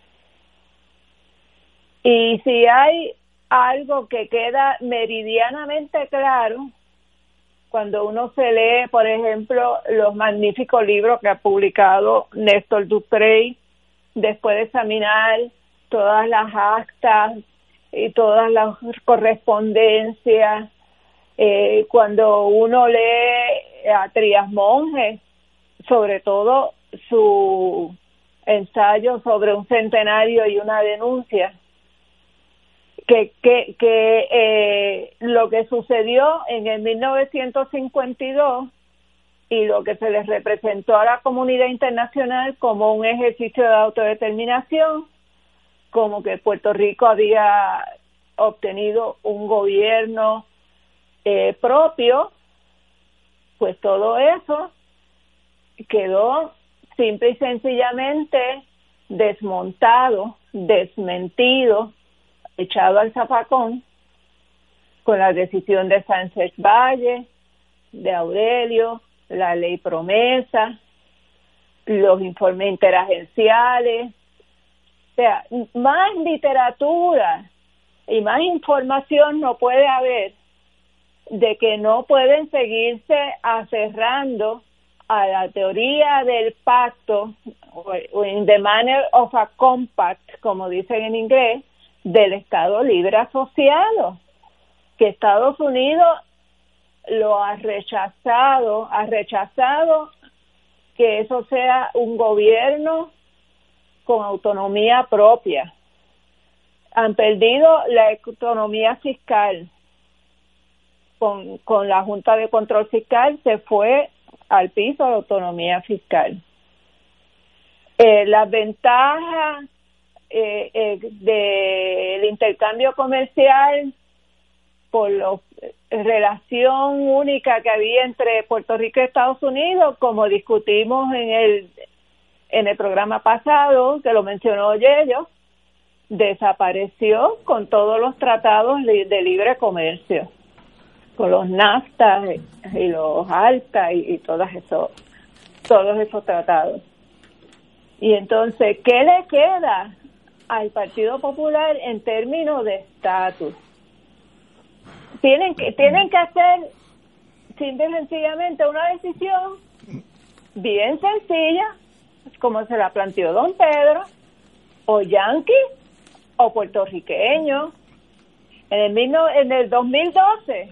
Y si hay algo que queda meridianamente claro cuando uno se lee, por ejemplo, los magníficos libros que ha publicado Néstor Duprey, después de examinar todas las actas y todas las correspondencias, eh, cuando uno lee a Trias Monge, sobre todo su ensayo sobre un centenario y una denuncia, que, que, que eh, lo que sucedió en el 1952 y lo que se les representó a la comunidad internacional como un ejercicio de autodeterminación, como que Puerto Rico había obtenido un gobierno eh, propio, pues todo eso quedó simple y sencillamente desmontado, desmentido echado al zapacón con la decisión de Sánchez Valle, de Aurelio, la ley promesa, los informes interagenciales, o sea, más literatura y más información no puede haber de que no pueden seguirse aferrando a la teoría del pacto, o in the manner of a compact, como dicen en inglés, del Estado Libre Asociado, que Estados Unidos lo ha rechazado, ha rechazado que eso sea un gobierno con autonomía propia. Han perdido la autonomía fiscal. Con, con la Junta de Control Fiscal se fue al piso la autonomía fiscal. Eh, las ventajas eh, eh, del intercambio comercial por la relación única que había entre Puerto Rico y Estados Unidos, como discutimos en el en el programa pasado, que lo mencionó Yello, desapareció con todos los tratados de libre comercio, con los NAFTA y los ALTA y, y esos, todos esos tratados. Y entonces, ¿qué le queda al Partido Popular en términos de estatus. Tienen que, tienen que hacer simple y sencillamente una decisión bien sencilla, como se la planteó don Pedro, o yanqui o puertorriqueño. En el, en el 2012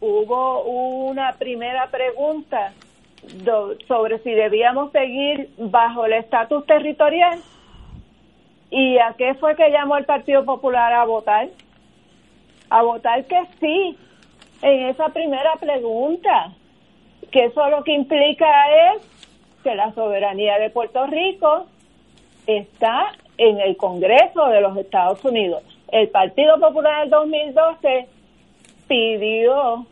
hubo una primera pregunta sobre si debíamos seguir bajo el estatus territorial ¿Y a qué fue que llamó el Partido Popular a votar? A votar que sí, en esa primera pregunta, que eso lo que implica es que la soberanía de Puerto Rico está en el Congreso de los Estados Unidos. El Partido Popular del 2012 pidió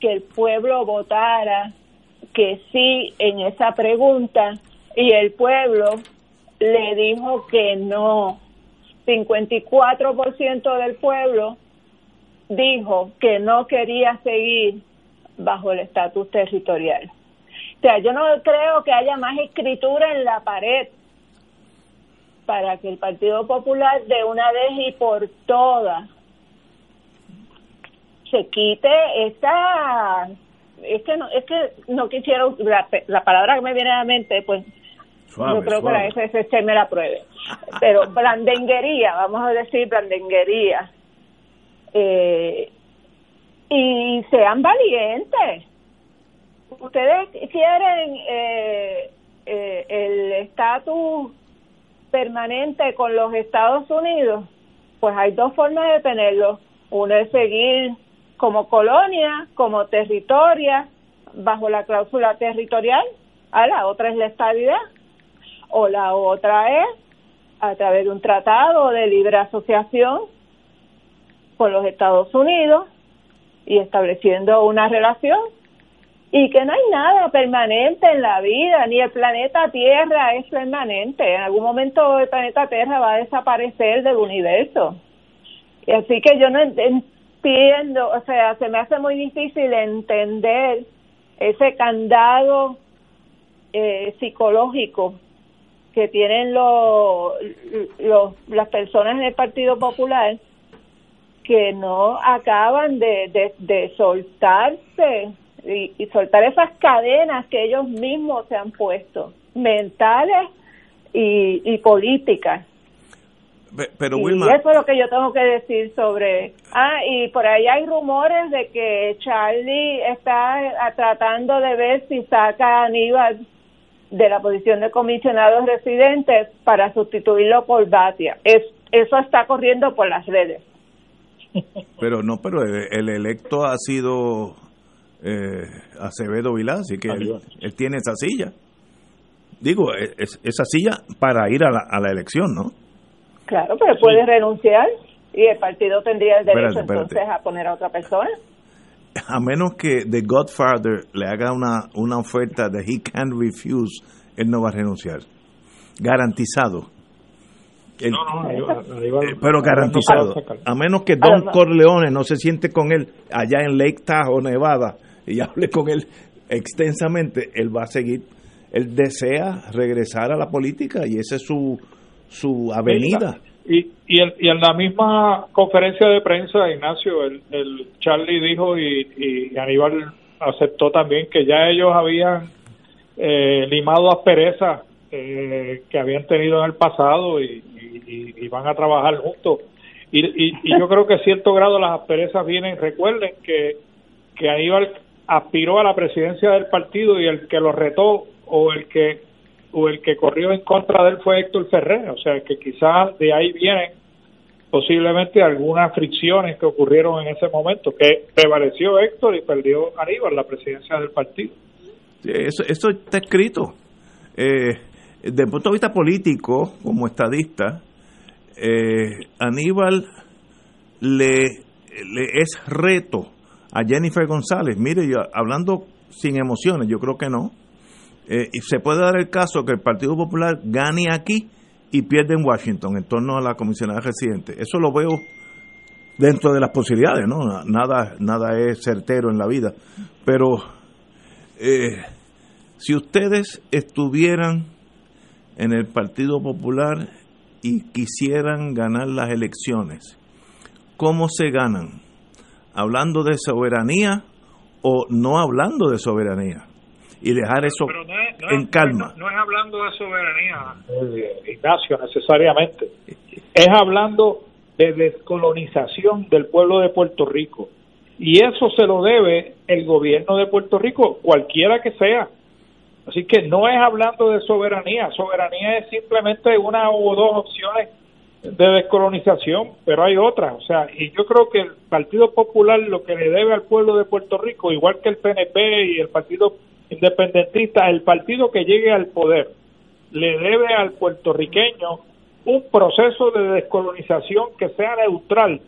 que el pueblo votara que sí en esa pregunta y el pueblo le dijo que no. 54% del pueblo dijo que no quería seguir bajo el estatus territorial. O sea, yo no creo que haya más escritura en la pared para que el Partido Popular de una vez y por todas se quite esa es que no es que no quisiera la, la palabra que me viene a la mente pues yo creo que la FCC me la pruebe. Pero <laughs> blandenguería, vamos a decir blandenguería. Eh, y sean valientes. Ustedes quieren eh, eh, el estatus permanente con los Estados Unidos, pues hay dos formas de tenerlo. Uno es seguir como colonia, como territoria, bajo la cláusula territorial, a la otra es la estabilidad o la otra es a través de un tratado de libre asociación con los Estados Unidos y estableciendo una relación y que no hay nada permanente en la vida, ni el planeta Tierra es permanente. En algún momento el planeta Tierra va a desaparecer del universo. Y así que yo no entiendo, o sea, se me hace muy difícil entender ese candado eh, psicológico que tienen los, los, las personas en el Partido Popular que no acaban de, de, soltarse y, soltar esas cadenas que ellos mismos se han puesto, mentales y, y políticas. Pero y eso es lo que yo tengo que decir sobre... Ah, y por ahí hay rumores de que Charlie está tratando de ver si saca a Aníbal de la posición de comisionados residentes para sustituirlo por Batia. Es, eso está corriendo por las redes. Pero no, pero el, electo ha sido eh, Acevedo Vilá, así que él, tiene esa silla. Digo, e, es, esa silla para ir a la, a la elección, ¿no? Claro, pero puede renunciar y el partido tendría el derecho entonces a poner a otra persona. A menos que The Godfather le haga una, una oferta de he can't refuse, él no va a renunciar. Garantizado. No, no, eh, pero garantizado. A menos que Don Corleone no se siente con él allá en Lake Tahoe, Nevada, y <laughs> hable con él extensamente, él va a seguir. Él desea regresar a la política y ese es su, su avenida. Y, y, en la misma conferencia de prensa, Ignacio, el, el Charlie dijo y, Aníbal aceptó también que ya ellos habían eh, limado asperezas eh, que habían tenido en el pasado y, y van a trabajar juntos. Y, yo creo que a cierto grado las asperezas vienen, recuerden que, que Aníbal aspiró a la presidencia del partido y el que lo retó o el que o el que corrió en contra de él fue Héctor Ferrer, o sea que quizás de ahí vienen posiblemente algunas fricciones que ocurrieron en ese momento, que prevaleció Héctor y perdió Aníbal la presidencia del partido. eso, eso está escrito. Eh, desde el punto de vista político, como estadista, eh, Aníbal le, es reto a Jennifer González. Mire, yo hablando sin emociones, yo creo que no eh, y se puede dar el caso que el Partido Popular gane aquí y pierde en Washington en torno a la comisionada residente. Eso lo veo dentro de las posibilidades, ¿no? Nada, nada es certero en la vida. Pero eh, si ustedes estuvieran en el Partido Popular y quisieran ganar las elecciones, ¿cómo se ganan? ¿Hablando de soberanía o no hablando de soberanía? y dejar eso en calma. No, es hablando de soberanía, eh, Ignacio, necesariamente. Es hablando de descolonización del pueblo de Puerto Rico. Y eso se lo debe el gobierno de Puerto Rico, cualquiera que sea. Así que no es hablando de soberanía, soberanía es simplemente una o dos opciones de descolonización, pero hay otras. O sea, y yo creo que el Partido Popular lo que le debe al pueblo de Puerto Rico, igual que el PNP y el Partido independentista, el partido que llegue al poder le debe al puertorriqueño un proceso de descolonización que sea neutral,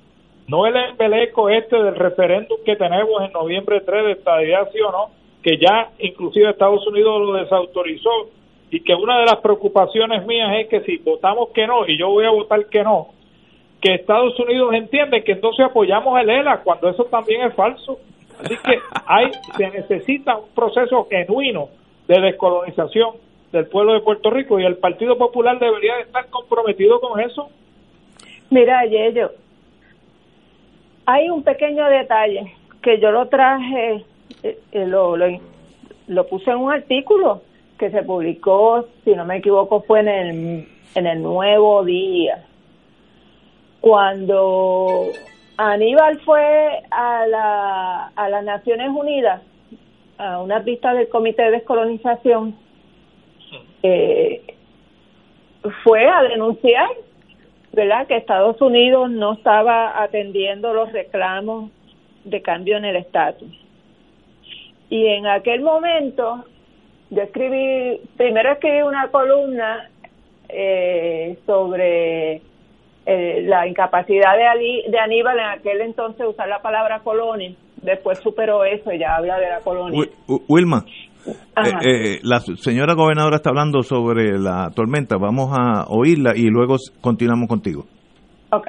no el embeleco este del referéndum que tenemos en noviembre 3 de estadidad, sí o no, que ya inclusive Estados Unidos lo desautorizó y que una de las preocupaciones mías es que si votamos que no, y yo voy a votar que no, que Estados Unidos entiende que entonces apoyamos el ELA, cuando eso también es falso. Así que hay, se necesita un proceso genuino de descolonización del pueblo de Puerto Rico y el Partido Popular debería estar comprometido con eso. Mira, Yello, hay un pequeño detalle que yo lo traje, eh, eh, lo, lo, lo, puse en un artículo que se publicó, si no me equivoco, fue en el, en el Nuevo Día. Cuando Aníbal fue a, la, a las Naciones Unidas, a una vista del Comité de Descolonización, eh, fue a denunciar, ¿verdad?, que Estados Unidos no estaba atendiendo los reclamos de cambio en el estatus. Y en aquel momento, yo escribí, primero escribí una columna eh, sobre eh, la incapacidad de, de Aníbal en aquel entonces usar la palabra colonia, después superó eso y ya habla de la colonia. Wilma, eh, eh, la señora gobernadora está hablando sobre la tormenta. Vamos a oírla y luego continuamos contigo. Ok.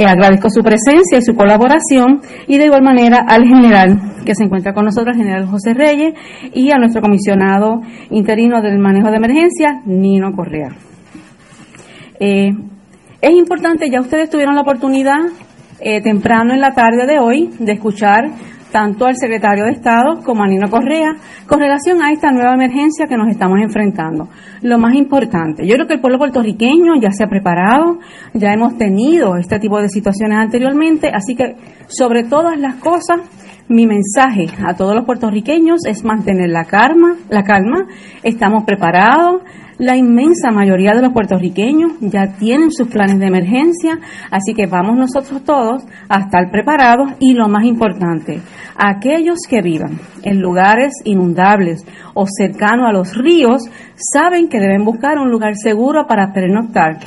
eh, agradezco su presencia y su colaboración y de igual manera al general que se encuentra con nosotros, el general José Reyes, y a nuestro comisionado interino del manejo de emergencia, Nino Correa. Eh, es importante, ya ustedes tuvieron la oportunidad eh, temprano en la tarde de hoy de escuchar tanto al secretario de Estado como a Nino Correa con relación a esta nueva emergencia que nos estamos enfrentando. Lo más importante, yo creo que el pueblo puertorriqueño ya se ha preparado, ya hemos tenido este tipo de situaciones anteriormente, así que sobre todas las cosas, mi mensaje a todos los puertorriqueños es mantener la calma, la calma, estamos preparados, la inmensa mayoría de los puertorriqueños ya tienen sus planes de emergencia, así que vamos nosotros todos a estar preparados y lo más importante, aquellos que vivan en lugares inundables o cercanos a los ríos saben que deben buscar un lugar seguro para pernoctar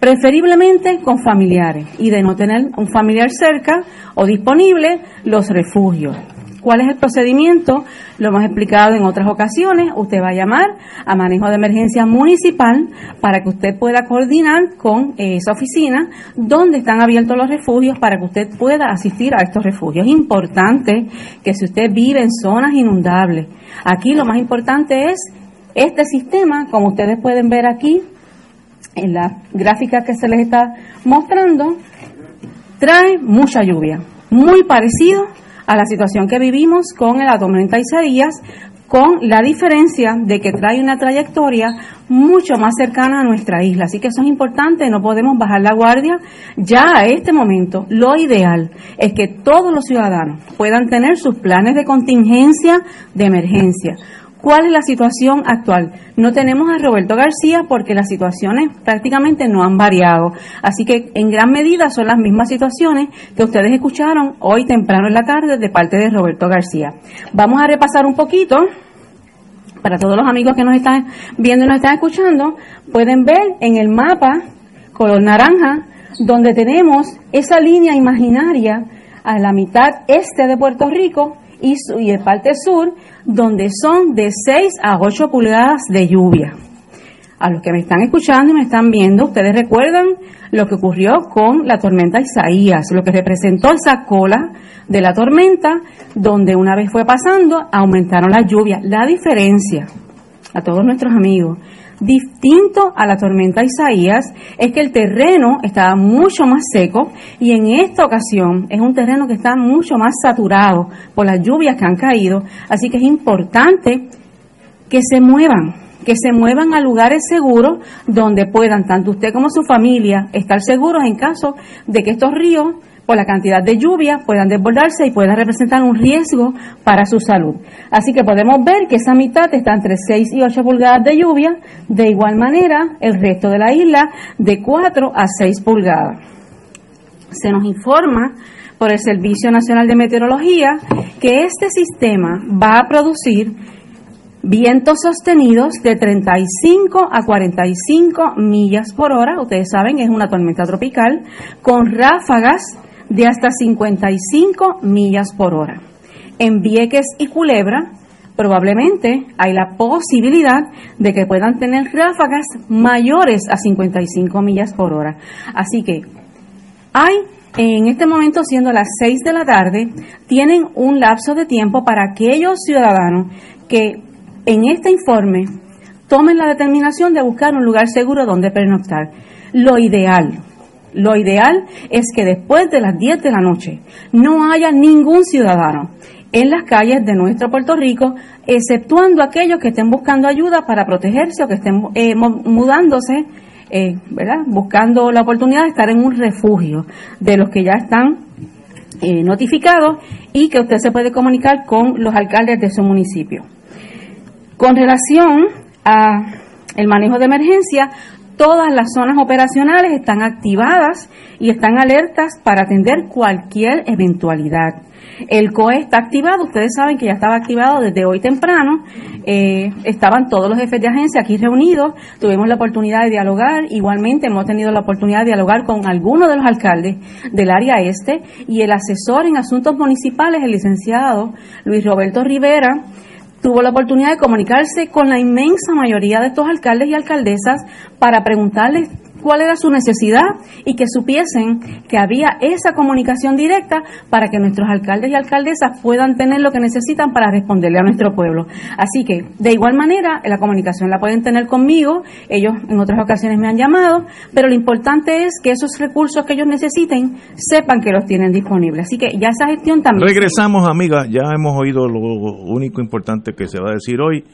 preferiblemente con familiares y de no tener un familiar cerca o disponible, los refugios. ¿Cuál es el procedimiento? Lo hemos explicado en otras ocasiones. Usted va a llamar a manejo de emergencia municipal para que usted pueda coordinar con esa oficina donde están abiertos los refugios para que usted pueda asistir a estos refugios. Es importante que si usted vive en zonas inundables, aquí lo más importante es este sistema, como ustedes pueden ver aquí en la gráfica que se les está mostrando, trae mucha lluvia, muy parecido a la situación que vivimos con la tormenta Isaías, con la diferencia de que trae una trayectoria mucho más cercana a nuestra isla. Así que eso es importante, no podemos bajar la guardia. Ya a este momento, lo ideal es que todos los ciudadanos puedan tener sus planes de contingencia, de emergencia. ¿Cuál es la situación actual? No tenemos a Roberto García porque las situaciones prácticamente no han variado. Así que en gran medida son las mismas situaciones que ustedes escucharon hoy temprano en la tarde de parte de Roberto García. Vamos a repasar un poquito. Para todos los amigos que nos están viendo y nos están escuchando, pueden ver en el mapa color naranja donde tenemos esa línea imaginaria a la mitad este de Puerto Rico y, el parte sur donde son de 6 a 8 pulgadas de lluvia. A los que me están escuchando y me están viendo, ustedes recuerdan lo que ocurrió con la tormenta Isaías, lo que representó esa cola de la tormenta, donde una vez fue pasando, aumentaron las lluvias. La diferencia, a todos nuestros amigos, Distinto a la tormenta Isaías es que el terreno estaba mucho más seco y en esta ocasión es un terreno que está mucho más saturado por las lluvias que han caído, así que es importante que se muevan, que se muevan a lugares seguros donde puedan tanto usted como su familia estar seguros en caso de que estos ríos por la cantidad de lluvia puedan desbordarse y puedan representar un riesgo para su salud. Así que podemos ver que esa mitad está entre 6 y 8 pulgadas de lluvia, de igual manera el resto de la isla de 4 a 6 pulgadas. Se nos informa por el Servicio Nacional de Meteorología que este sistema va a producir vientos sostenidos de 35 a 45 millas por hora, ustedes saben, es una tormenta tropical, con ráfagas de hasta 55 millas por hora. En Vieques y Culebra, probablemente hay la posibilidad de que puedan tener ráfagas mayores a 55 millas por hora. Así que hay, en este momento siendo las 6 de la tarde, tienen un lapso de tiempo para aquellos ciudadanos que en este informe tomen la determinación de buscar un lugar seguro donde pernoctar. Lo ideal, lo ideal es que después de las 10 de la noche no haya ningún ciudadano en las calles de nuestro Puerto Rico, exceptuando aquellos que estén buscando ayuda para protegerse o que estén eh, mudándose, eh, ¿verdad? Buscando la oportunidad de estar en un refugio de los que ya están eh, notificados y que usted se puede comunicar con los alcaldes de su municipio. Con relación a el manejo de emergencia, todas las zonas operacionales están activadas y están alertas para atender cualquier eventualidad. El COE está activado, ustedes saben que ya estaba activado desde hoy temprano, eh, estaban todos los jefes de agencia aquí reunidos, tuvimos la oportunidad de dialogar, igualmente hemos tenido la oportunidad de dialogar con algunos de los alcaldes del área este y el asesor en asuntos municipales, el licenciado Luis Roberto Rivera, tuvo la oportunidad de comunicarse con la inmensa mayoría de estos alcaldes y alcaldesas para preguntarles cuál era su necesidad y que supiesen que había esa comunicación directa para que nuestros alcaldes y alcaldesas puedan tener lo que necesitan para responderle a nuestro pueblo. Así que, de igual manera, la comunicación la pueden tener conmigo, ellos en otras ocasiones me han llamado, pero lo importante es que esos recursos que ellos necesiten sepan que los tienen disponibles. Así que ya esa gestión también. Regresamos, amiga, ya hemos oído lo único importante que se va a decir hoy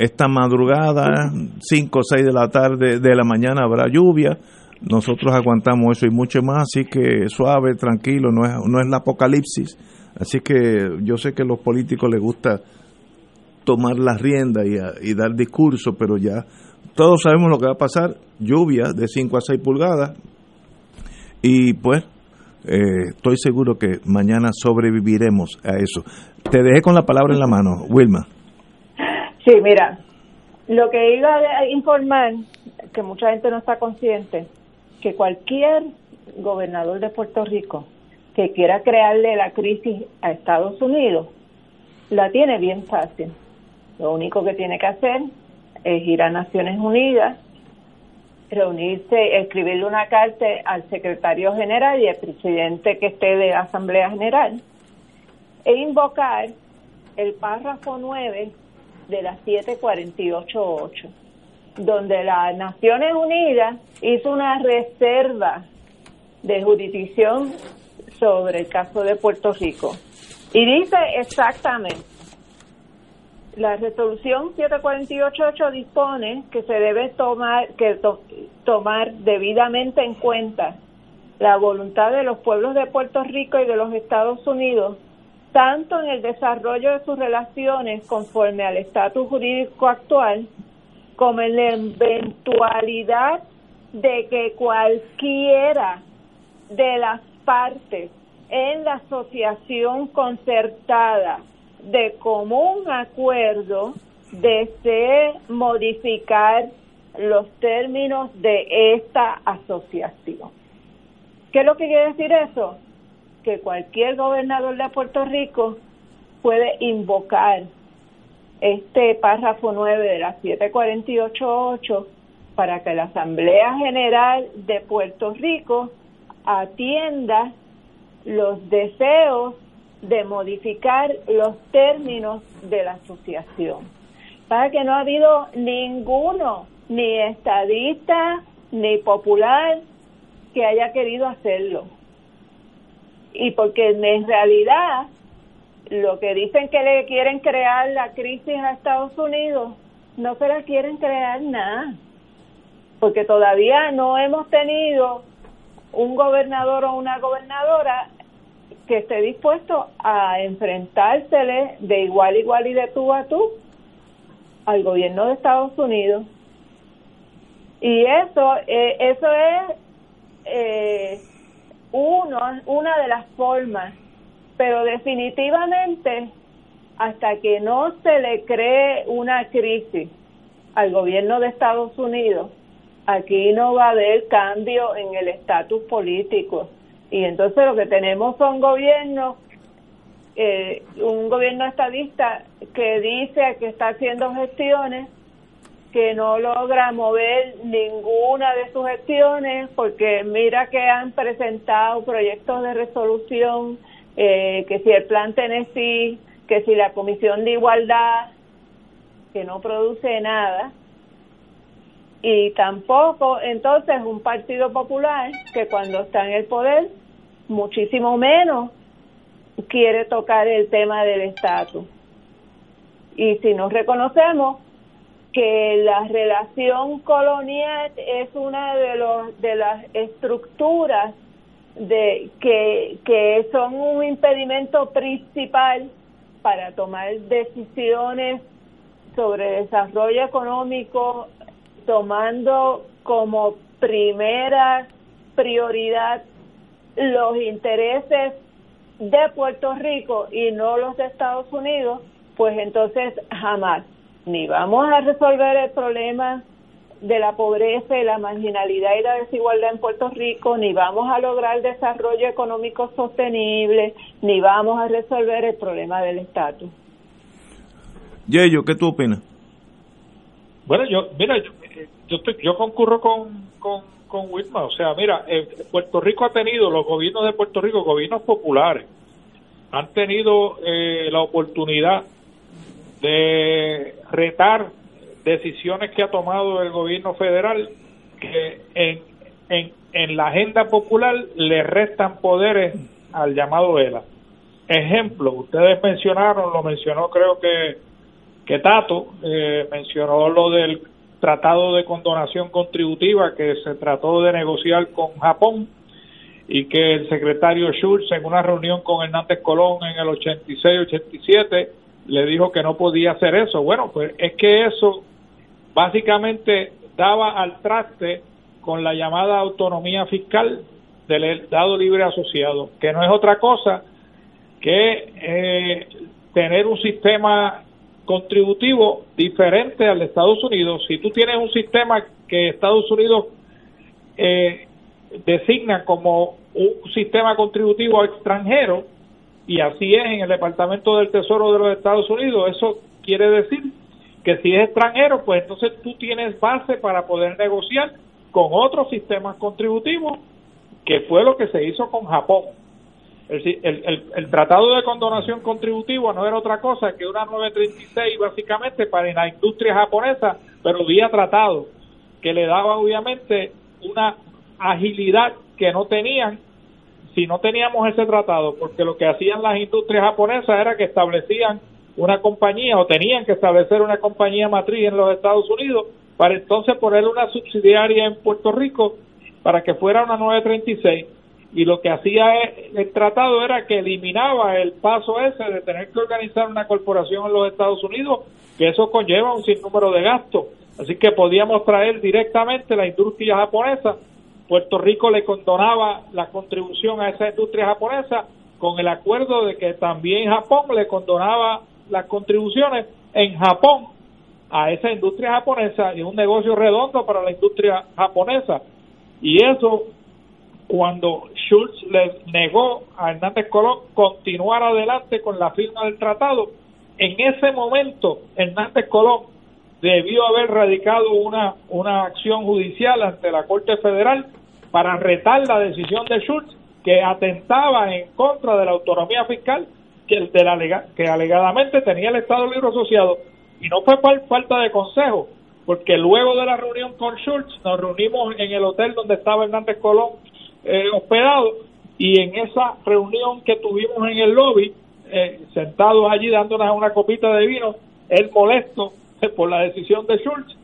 esta madrugada, 5 o 6 de la tarde, de la mañana habrá lluvia. Nosotros aguantamos eso y mucho más, así que suave, tranquilo, no es, no es el apocalipsis. Así que yo sé que a los políticos les gusta tomar la rienda y, dar discurso, pero ya todos sabemos lo que va a pasar, lluvia de 5 a 6 pulgadas y pues eh, estoy seguro que mañana sobreviviremos a eso. Te dejé con la palabra en la mano, Wilma. Sí, mira, lo que iba a informar, que mucha gente no está consciente, que cualquier gobernador de Puerto Rico que quiera crearle la crisis a Estados Unidos, la tiene bien fácil. Lo único que tiene que hacer es ir a Naciones Unidas, reunirse, escribirle una carta al secretario general y al presidente que esté de la Asamblea General e invocar el párrafo 9 de las 748.8, donde las Naciones Unidas hizo una reserva de jurisdicción sobre el caso de Puerto Rico. Y dice exactamente, la resolución 748.8 dispone que se debe tomar, que tomar debidamente en cuenta la voluntad de los pueblos de Puerto Rico y de los Estados Unidos tanto en el desarrollo de sus relaciones conforme al estatus jurídico actual, como en la eventualidad de que cualquiera de las partes en la asociación concertada de común acuerdo desee modificar los términos de esta asociación. ¿Qué es lo que quiere decir eso? Que cualquier gobernador de Puerto Rico puede invocar este párrafo 9 de la 748.8 para que la Asamblea General de Puerto Rico atienda los deseos de modificar los términos de la asociación. Para que no ha habido ninguno, ni estadista, ni popular, que haya querido hacerlo y porque en realidad lo que dicen que le quieren crear la crisis a Estados Unidos, no se la quieren crear nada, porque todavía no hemos tenido un gobernador o una gobernadora que esté dispuesto a enfrentársele de igual a igual y de tú a tú al gobierno de Estados Unidos. Y eso, eh, eso es eh, uno, una de las formas, pero definitivamente hasta que no se le cree una crisis al gobierno de Estados Unidos, aquí no va a haber cambio en el estatus político. Y entonces lo que tenemos son gobiernos, eh, un gobierno estadista que dice que está haciendo gestiones que no logra mover ninguna de sus gestiones porque mira que han presentado proyectos de resolución, eh, que si el plan Tennessee, que si la Comisión de Igualdad, que no produce nada, y tampoco entonces un Partido Popular que cuando está en el poder, muchísimo menos quiere tocar el tema del estatus. Y si nos reconocemos, que la relación colonial es una de, los, de las estructuras de que, que son un impedimento principal para tomar decisiones sobre desarrollo económico, tomando como primera prioridad los intereses de Puerto Rico y no los de Estados Unidos, pues entonces jamás ni vamos a resolver el problema de la pobreza y la marginalidad y la desigualdad en Puerto Rico, ni vamos a lograr desarrollo económico sostenible, ni vamos a resolver el problema del estatus. Yeyo, ¿qué tú opinas? Bueno, yo, mira, yo, yo, yo concurro con, con, con Wilma, o sea, mira, eh, Puerto Rico ha tenido, los gobiernos de Puerto Rico, gobiernos populares, han tenido eh, la oportunidad de retar decisiones que ha tomado el gobierno federal que en, en, en la agenda popular le restan poderes al llamado ELA. Ejemplo, ustedes mencionaron, lo mencionó creo que, que Tato, eh, mencionó lo del tratado de condonación contributiva que se trató de negociar con Japón y que el secretario Schultz en una reunión con Hernández Colón en el 86-87 le dijo que no podía hacer eso. Bueno, pues es que eso básicamente daba al traste con la llamada autonomía fiscal del Estado Libre Asociado, que no es otra cosa que eh, tener un sistema contributivo diferente al de Estados Unidos. Si tú tienes un sistema que Estados Unidos eh, designa como un sistema contributivo extranjero, y así es en el Departamento del Tesoro de los Estados Unidos, eso quiere decir que si es extranjero, pues entonces tú tienes base para poder negociar con otros sistemas contributivos, que fue lo que se hizo con Japón. El, el, tratado de condonación contributiva no era otra cosa que una 936 básicamente para la industria japonesa, pero vía tratado, que le daba obviamente una agilidad que no tenían si no teníamos ese tratado, porque lo que hacían las industrias japonesas era que establecían una compañía o tenían que establecer una compañía matriz en los Estados Unidos para entonces poner una subsidiaria en Puerto Rico para que fuera una 936 y lo que hacía el tratado era que eliminaba el paso ese de tener que organizar una corporación en los Estados Unidos, que eso conlleva un sinnúmero de gastos. Así que podíamos traer directamente la industria japonesa. Puerto Rico le condonaba la contribución a esa industria japonesa con el acuerdo de que también Japón le condonaba las contribuciones en Japón a esa industria japonesa y un negocio redondo para la industria japonesa. Y eso, cuando Schultz le negó a Hernández Colón continuar adelante con la firma del tratado, en ese momento Hernández Colón debió haber radicado una, una acción judicial ante la Corte Federal para retar la decisión de Schultz que atentaba en contra de la autonomía fiscal que, de la, que alegadamente tenía el Estado Libre Asociado y no fue por falta de consejo, porque luego de la reunión con Schultz nos reunimos en el hotel donde estaba Hernández Colón eh, hospedado y en esa reunión que tuvimos en el lobby, eh, sentados allí dándonos una copita de vino, él molesto <laughs> por la decisión de Schultz,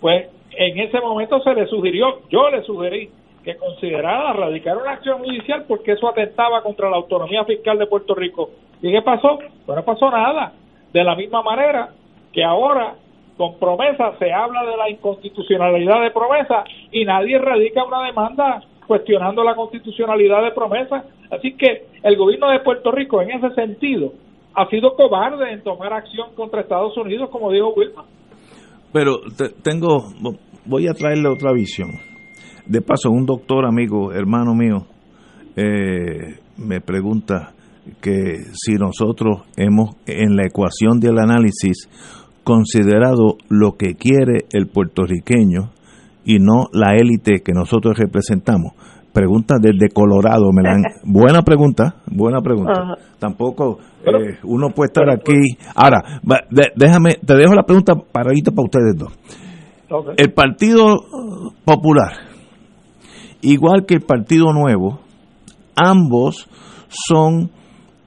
pues en ese momento se le sugirió, yo le sugerí que considerara radicar una acción judicial porque eso atentaba contra la autonomía fiscal de Puerto Rico. ¿Y qué pasó? Pues no pasó nada. De la misma manera que ahora con promesa se habla de la inconstitucionalidad de promesa y nadie radica una demanda cuestionando la constitucionalidad de promesa. Así que el gobierno de Puerto Rico en ese sentido ha sido cobarde en tomar acción contra Estados Unidos, como dijo Wilma. Pero tengo, voy a traerle otra visión. De paso, un doctor amigo, hermano mío, eh, me pregunta que si nosotros hemos en la ecuación del análisis considerado lo que quiere el puertorriqueño y no la élite que nosotros representamos. Pregunta desde Colorado, me <laughs> buena pregunta, buena pregunta. Tampoco eh, uno puede estar aquí. Ahora, déjame, te dejo la pregunta para ahorita para ustedes dos. El Partido Popular, igual que el Partido Nuevo, ambos son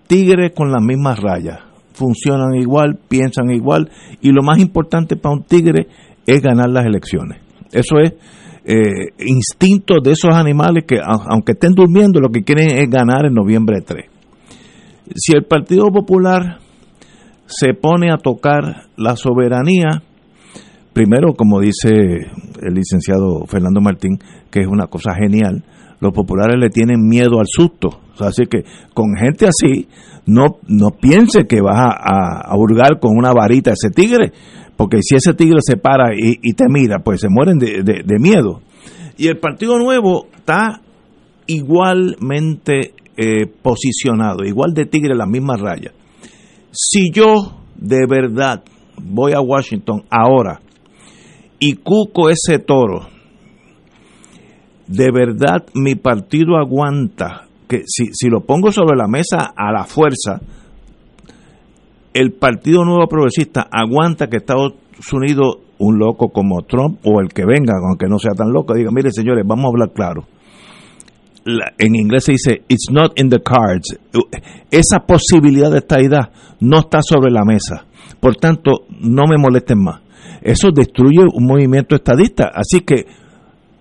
tigres con las mismas rayas. Funcionan igual, piensan igual y lo más importante para un tigre es ganar las elecciones. Eso es eh, instintos de esos animales que, aunque estén durmiendo, lo que quieren es ganar en noviembre 3. Si el Partido Popular se pone a tocar la soberanía, primero, como dice el licenciado Fernando Martín, que es una cosa genial, los populares le tienen miedo al susto. así que con gente así, no, no piense que vas a, hurgar con una varita a ese tigre, porque si ese tigre se para y, te mira, pues se mueren de, de, miedo. Y el Partido Nuevo está igualmente eh, posicionado, igual de tigre en la misma raya. Si yo de verdad voy a Washington ahora y cuco ese toro, de verdad mi partido aguanta que si, si lo pongo sobre la mesa a la fuerza, el Partido Nuevo Progresista aguanta que Estados Unidos, un loco como Trump o el que venga, aunque no sea tan loco, diga, mire señores, vamos a hablar claro. en inglés se dice, it's not in the cards. Esa posibilidad de esta idea no está sobre la mesa. Por tanto, no me molesten más. Eso destruye un movimiento estadista. Así que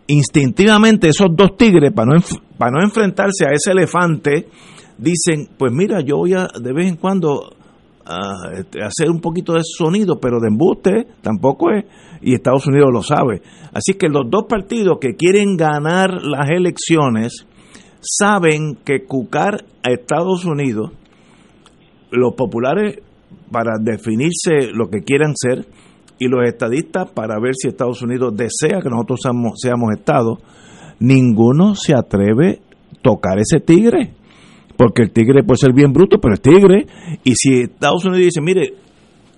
instintivamente esos dos tigres, para no, para no enfrentarse a ese elefante, dicen, pues mira, yo voy a de vez en cuando a este, hacer un poquito de sonido, pero de embuste tampoco es, y Estados Unidos lo sabe. Así que los dos partidos que quieren ganar las elecciones saben que cucar a Estados Unidos, los populares para definirse lo que quieran ser, y los estadistas para ver si Estados Unidos desea que nosotros seamos, seamos Estado, ninguno se atreve a tocar ese tigre, porque el tigre puede ser bien bruto, pero es tigre, y si Estados Unidos dice, mire,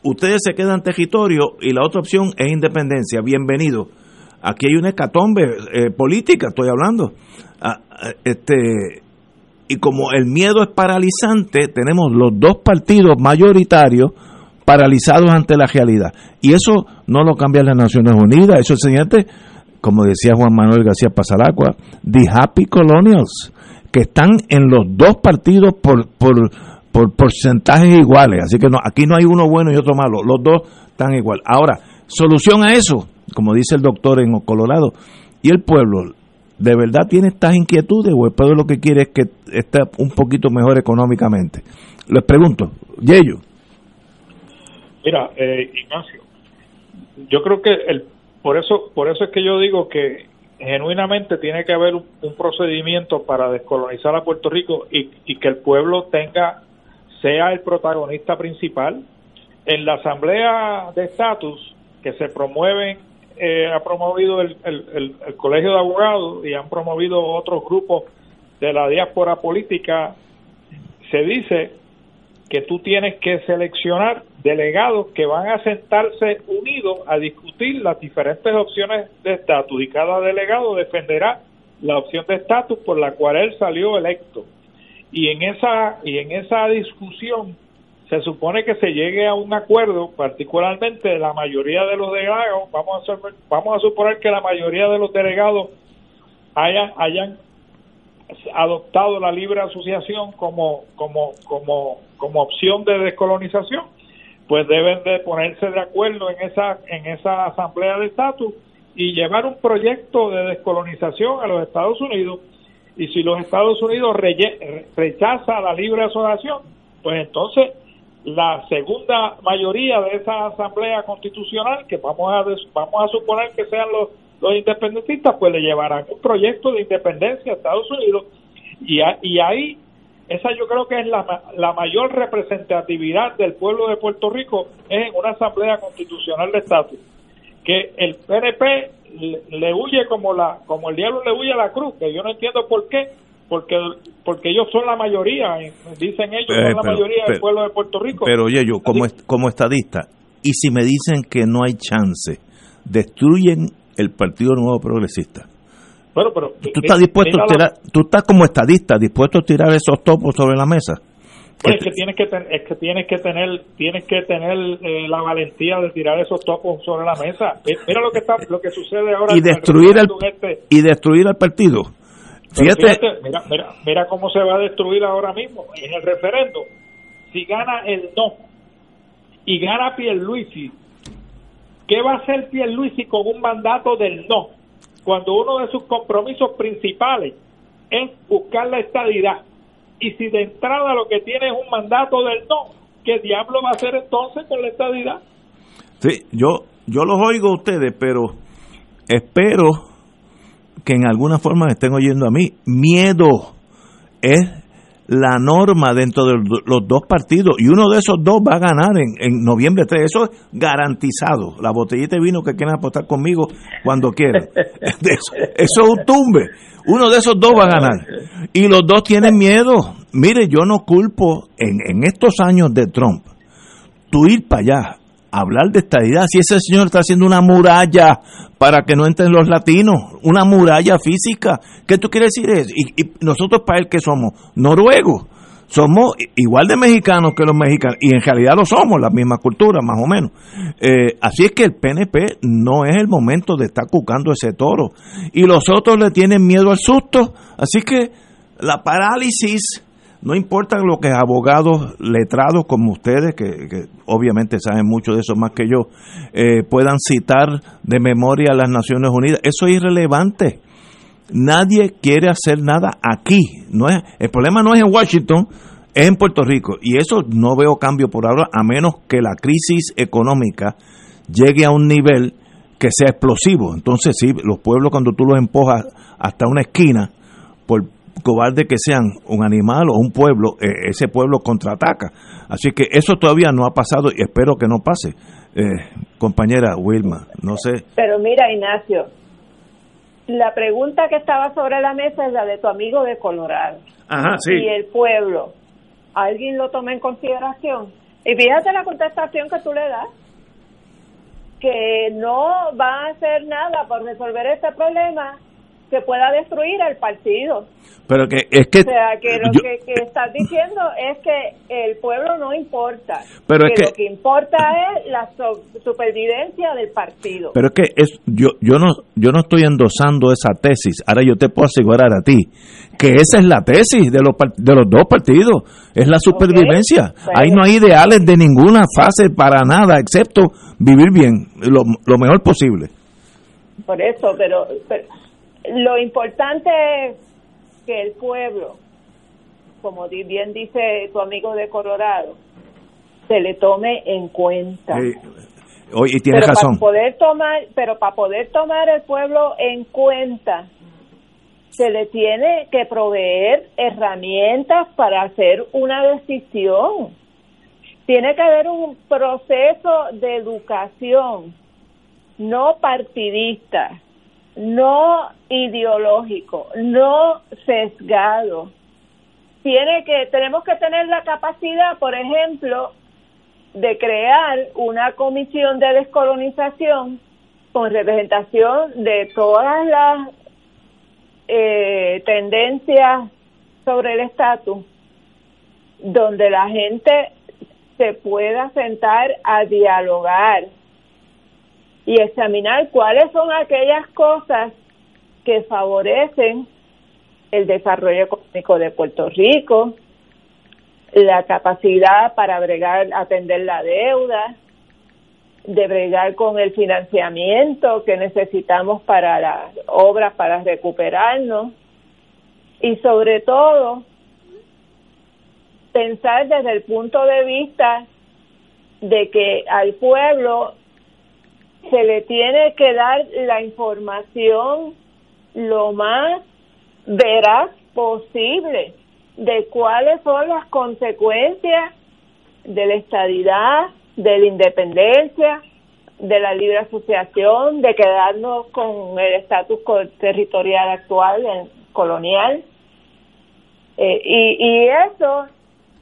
ustedes se quedan territorio y la otra opción es independencia, bienvenido. Aquí hay una hecatombe eh, política, estoy hablando. Ah, ah, este, y como el miedo es paralizante, tenemos los dos partidos mayoritarios paralizados ante la realidad. Y eso no lo cambian las Naciones Unidas, eso es señalante, como decía Juan Manuel García Pasalacua, the happy colonials, que están en los dos partidos por, por, por porcentajes iguales. Así que no, aquí no hay uno bueno y otro malo, los dos están igual. Ahora, solución a eso, como dice el doctor en Colorado, y el pueblo, ¿de verdad tiene estas inquietudes o el pueblo lo que quiere es que esté un poquito mejor económicamente? Les pregunto, Yello. Mira, eh, Ignacio, yo creo que el, por eso por eso es que yo digo que genuinamente tiene que haber un, procedimiento para descolonizar a Puerto Rico y, que el pueblo tenga sea el protagonista principal. En la asamblea de estatus que se promueven eh, ha promovido el, el, el, colegio de abogados y han promovido otros grupos de la diáspora política se dice que tú tienes que seleccionar delegados que van a sentarse unidos a discutir las diferentes opciones de estatus y cada delegado defenderá la opción de estatus por la cual él salió electo. Y en esa y en esa discusión se supone que se llegue a un acuerdo, particularmente la mayoría de los delegados, vamos a vamos a suponer que la mayoría de los delegados hayan hayan adoptado la libre asociación como, como, como, como opción de descolonización, pues deben de ponerse de acuerdo en esa, en esa asamblea de estatus y llevar un proyecto de descolonización a los Estados Unidos. Y si los Estados Unidos rechaza la libre asociación, pues entonces la segunda mayoría de esa asamblea constitucional, que vamos a, vamos a suponer que sean los los independentistas pues le llevarán un proyecto de independencia a Estados Unidos y, y ahí esa yo creo que es la, la mayor representatividad del pueblo de Puerto Rico es en una asamblea constitucional de estatus que el PNP le, huye como la como el diablo le huye a la cruz que yo no entiendo por qué porque porque ellos son la mayoría dicen ellos son la mayoría del pueblo de Puerto Rico pero oye yo como como estadista y si me dicen que no hay chance destruyen el Partido Nuevo Progresista. Bueno, pero tú estás dispuesto a tirar, tú estás como estadista dispuesto a tirar esos topos sobre la mesa. Pues es que tienes que es que tienes que tener tienes que tener eh, la valentía de tirar esos topos sobre la mesa. Mira lo que está lo que sucede ahora y destruir el, este. y destruir al partido. Fíjate, mira, mira, mira cómo se va a destruir ahora mismo en el referendo. Si gana el no y gana Pierluisi ¿Qué va a hacer Pierluisi con un mandato del no? Cuando uno de sus compromisos principales es buscar la estadidad. Y si de entrada lo que tiene es un mandato del no, ¿qué diablo va a hacer entonces con la estadidad? Sí, yo, yo los oigo a ustedes, pero espero que en alguna forma me estén oyendo a mí. Miedo es la norma dentro de los dos partidos y uno de esos dos va a ganar en, en noviembre 3. Eso es garantizado. La botellita de vino que quieran apostar conmigo cuando quieran. <laughs> <laughs> Eso, eso es un tumbe. Uno de esos dos va a ganar. Y los dos tienen miedo. Mire, yo no culpo en, en estos años de Trump, tú ir para allá, hablar de estadidad, si ese señor está haciendo una muralla para que no entren los latinos, una muralla física, ¿qué tú quieres decir? Es? Y, y nosotros para él que somos noruegos, somos igual de mexicanos que los mexicanos, y en realidad lo somos, la misma cultura, más o menos. Eh, así es que el PNP no es el momento de estar cucando ese toro. Y los otros le tienen miedo al susto. Así que la parálisis, no importa lo que abogados letrados como ustedes, que, obviamente saben mucho de eso más que yo, eh, puedan citar de memoria a las Naciones Unidas, eso es irrelevante Nadie quiere hacer nada aquí. No es, el problema no es en Washington, es en Puerto Rico. Y eso no veo cambio por ahora, a menos que la crisis económica llegue a un nivel que sea explosivo. Entonces, sí, los pueblos cuando tú los empujas hasta una esquina, por cobarde que sean un animal o un pueblo, eh, ese pueblo contraataca. Así que eso todavía no ha pasado y espero que no pase. Eh, compañera Wilma, no sé. Pero mira, Ignacio, la pregunta que estaba sobre la mesa es la de tu amigo de Colorado. Ajá, sí. Y el pueblo, ¿alguien lo toma en consideración? Y fíjate la contestación que tú le das, que no va a hacer nada por resolver este problema que pueda destruir al partido. Pero que es que. O sea, que lo que, que, estás diciendo es que el pueblo no importa. Pero que es que. Lo que importa es la so, supervivencia del partido. Pero es que es, yo, yo, no, yo no estoy endosando esa tesis. Ahora yo te puedo asegurar a ti que esa es la tesis de los, de los dos partidos. Es la supervivencia. Okay, Ahí no hay ideales de ninguna fase para nada, excepto vivir bien, lo, lo mejor posible. Por eso, pero, pero lo importante es que el pueblo, como bien dice tu amigo de Colorado, se le tome en cuenta. Sí. Oye, tiene pero razón. Para poder tomar, pero para poder tomar el pueblo en cuenta, se le tiene que proveer herramientas para hacer una decisión. Tiene que haber un proceso de educación no partidista no ideológico, no sesgado. Tiene que tenemos que tener la capacidad, por ejemplo, de crear una comisión de descolonización con representación de todas las eh, tendencias sobre el estatus, donde la gente se pueda sentar a dialogar y examinar cuáles son aquellas cosas que favorecen el desarrollo económico de Puerto Rico, la capacidad para bregar, atender la deuda, de bregar con el financiamiento que necesitamos para las obras para recuperarnos y sobre todo pensar desde el punto de vista de que al pueblo se le tiene que dar la información lo más veraz posible de cuáles son las consecuencias de la estadidad, de la independencia, de la libre asociación, de quedarnos con el estatus territorial actual, colonial. Eh, y, y eso,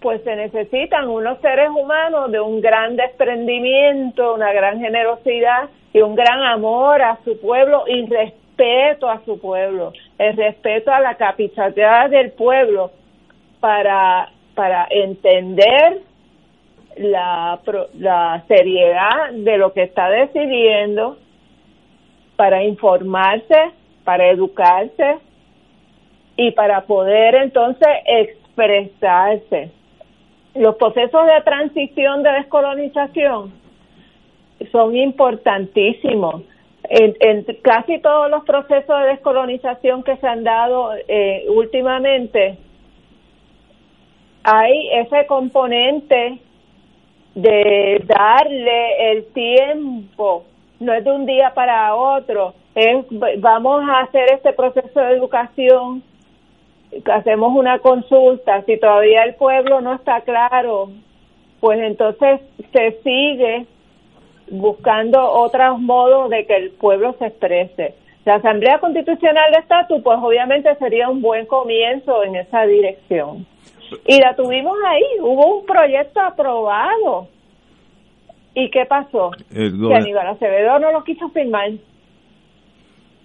pues se necesitan unos seres humanos de un gran desprendimiento, una gran generosidad y un gran amor a su pueblo y respeto a su pueblo, el respeto a la capitalidad del pueblo para, para entender la, la seriedad de lo que está decidiendo, para informarse, para educarse y para poder entonces expresarse. Los procesos de transición de descolonización son importantísimos. en, en casi todos los procesos de descolonización que se han dado eh, últimamente, hay ese componente de darle el tiempo, no es de un día para otro, es vamos a hacer este proceso de educación, hacemos una consulta, si todavía el pueblo no está claro, pues entonces se sigue buscando otros modos de que el pueblo se exprese. La Asamblea Constitucional de Estatus, pues obviamente sería un buen comienzo en esa dirección. Y la tuvimos ahí, hubo un proyecto aprobado. ¿Y qué pasó? que Aníbal Acevedo no lo quiso firmar.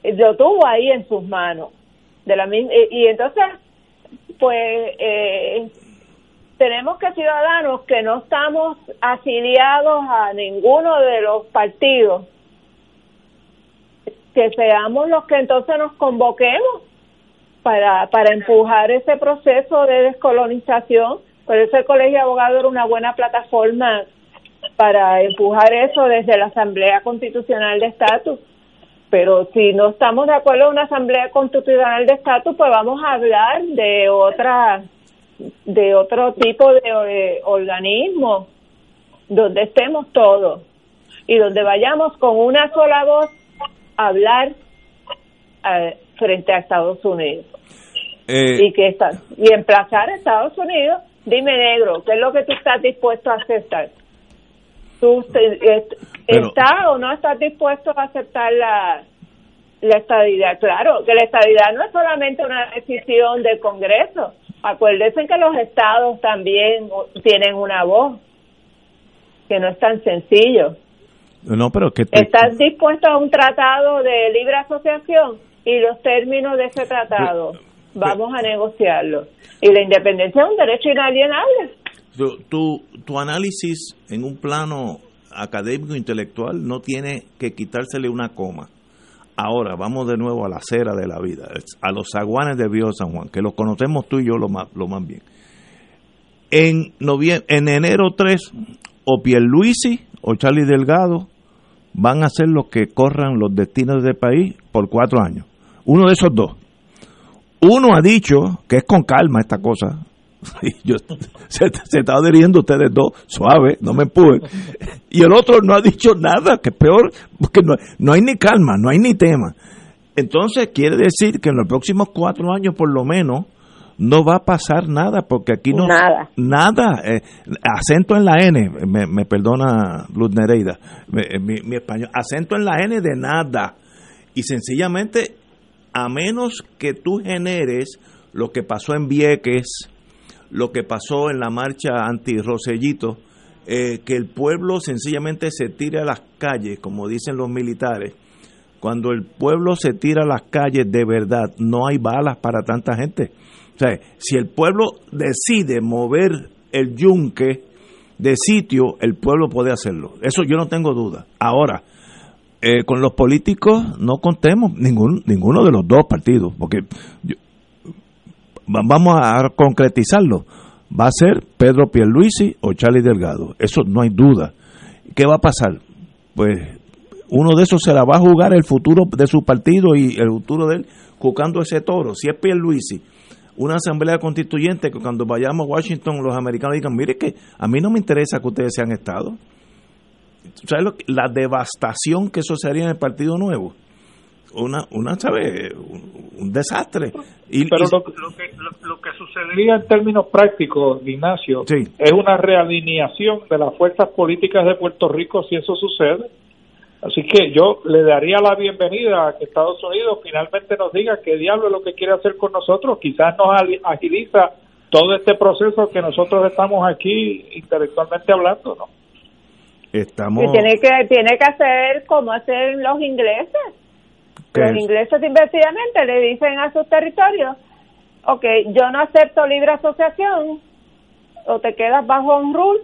Lo tuvo ahí en sus manos. De la y, entonces, pues, eh, tenemos que ciudadanos que no estamos afiliados a ninguno de los partidos, que seamos los que entonces nos convoquemos para, para empujar ese proceso de descolonización. Por eso el Colegio de Abogados era una buena plataforma para empujar eso desde la Asamblea Constitucional de Estatus. Pero si no estamos de acuerdo en una Asamblea Constitucional de Estatus, pues vamos a hablar de otra de otro tipo de eh, organismo donde estemos todos y donde vayamos con una sola voz a hablar eh, frente a Estados Unidos. Eh, y que está, y emplazar a Estados Unidos, dime negro, ¿qué es lo que tú estás dispuesto a aceptar? ¿Tú estás o no estás dispuesto a aceptar la, la estadidad? Claro, que la estadidad no es solamente una decisión del Congreso, Acuérdense que los estados también tienen una voz, que no es tan sencillo. No, pero que ¿Estás dispuesto a un tratado de libre asociación y los términos de ese tratado? Vamos a negociarlo. Y la independencia es un derecho inalienable. Tu, tu, análisis en un plano académico intelectual no tiene que quitársele una coma. Ahora, vamos de nuevo a la acera de la vida, a los zaguanes de Vío San Juan, que los conocemos tú y yo lo más, lo más bien. En, en enero 3, o Pierluisi o Charlie Delgado van a ser los que corran los destinos del país por cuatro años. Uno de esos dos. Uno ha dicho que es con calma esta cosa, <laughs> yo, se, se está adheriendo ustedes dos, suave, no me empujen. Y el otro no ha dicho nada, que es peor, porque no, no hay ni calma, no hay ni tema. Entonces quiere decir que en los próximos cuatro años por lo menos no va a pasar nada, porque aquí no... Nada. Nada. Eh, acento en la N, me, me perdona Luz Nereida, eh, mi, mi español, acento en la N de nada. Y sencillamente, a menos que tú generes lo que pasó en Vieques, lo que pasó en la marcha anti-Rosellito, eh, que el pueblo sencillamente se tire a las calles, como dicen los militares. Cuando el pueblo se tira a las calles de verdad, no hay balas para tanta gente. O sea, si el pueblo decide mover el yunque de sitio, el pueblo puede hacerlo. Eso yo no tengo duda. Ahora, eh, con los políticos no contemos ningún, ninguno de los dos partidos, porque yo, vamos a concretizarlo. Va a ser Pedro Pierluisi o Charlie Delgado. Eso no hay duda. ¿Qué va a pasar? Pues uno de esos se la va a jugar el futuro de su partido y el futuro de él jugando ese toro. Si es Pierluisi, una asamblea constituyente que cuando vayamos a Washington los americanos digan, mire que a mí no me interesa que ustedes sean Estado. ¿Sabes lo la devastación que eso sería en el Partido Nuevo? Una, una ¿sabe? Un, desastre. Y, Pero lo, que, lo, que sucedería en términos prácticos, Ignacio, es una realineación de las fuerzas políticas de Puerto Rico si eso sucede. Así que yo le daría la bienvenida a que Estados Unidos finalmente nos diga qué diablo es lo que quiere hacer con nosotros. Quizás nos agiliza todo este proceso que nosotros estamos aquí intelectualmente hablando, ¿no? Estamos... tiene que tiene que hacer como hacen los ingleses los ingleses inversivamente le dicen a sus territorios, ok, yo no acepto libre asociación, o te quedas bajo un rule,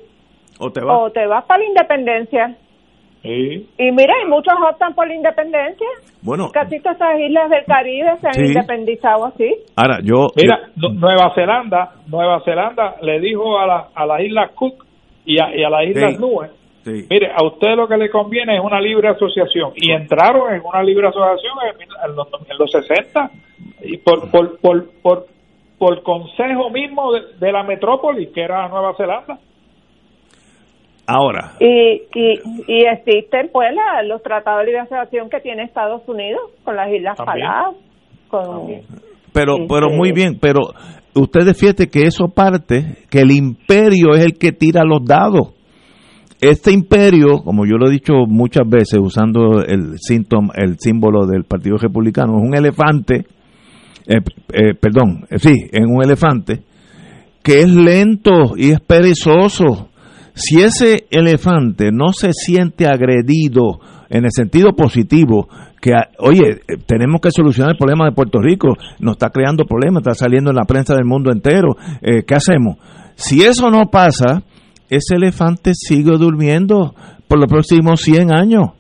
o te vas, o te vas para la independencia. Y mira, y muchos optan por la independencia. Bueno, casi todas esas islas del Caribe se han independizado así. Ahora, yo. Mira, Nueva Zelanda, Nueva Zelanda le dijo a, la, a las Islas Cook y a, y a las Islas Nubes Mire, a usted lo que le conviene es una libre asociación. Y entraron en una libre asociación en, los, en los 60 y por, por, por, por, por consejo mismo de, la metrópoli, que era Nueva Zelanda. Ahora. Y, y, y existen pues los tratados de libre asociación que tiene Estados Unidos con las Islas Palau. Con, pero, pero muy bien, pero ustedes fíjense que eso parte, que el imperio es el que tira los dados. Este imperio, como yo lo he dicho muchas veces usando el, síntoma, el símbolo del Partido Republicano, es un elefante, eh, eh, perdón, eh, sí, es un elefante, que es lento y es perezoso. Si ese elefante no se siente agredido en el sentido positivo, que, oye, tenemos que solucionar el problema de Puerto Rico, nos está creando problemas, está saliendo en la prensa del mundo entero, ¿qué hacemos? Si eso no pasa, ese elefante sigue durmiendo por los próximos 100 años.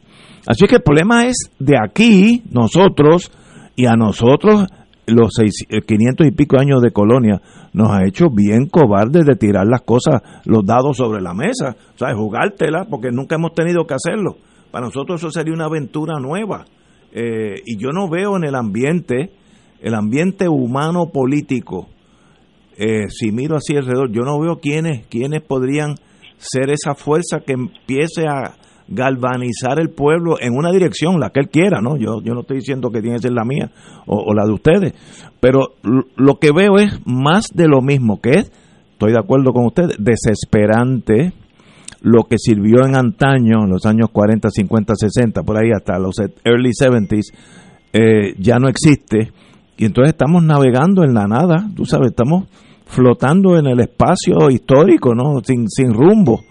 Así que el problema es de aquí, nosotros, y a nosotros los 500 y pico años de colonia nos ha hecho bien cobardes de tirar las cosas, los dados sobre la mesa, o sea, jugártela, porque nunca hemos tenido que hacerlo. Para nosotros eso sería una aventura nueva. Eh, y yo no veo en el ambiente, el ambiente humano político, eh, si miro así alrededor, yo no veo quiénes, quiénes podrían ser esa fuerza que empiece a galvanizar el pueblo en una dirección, la que él quiera, ¿no? Yo, yo no estoy diciendo que tiene que ser la mía o, la de ustedes, pero lo que veo es más de lo mismo, que es, estoy de acuerdo con ustedes, desesperante, lo que sirvió en antaño, en los años 40, 50, 60, por ahí hasta los early 70s, eh, ya no existe. Y entonces estamos navegando en la nada, tú sabes, estamos flotando en el espacio histórico, ¿no? Sin, sin rumbo.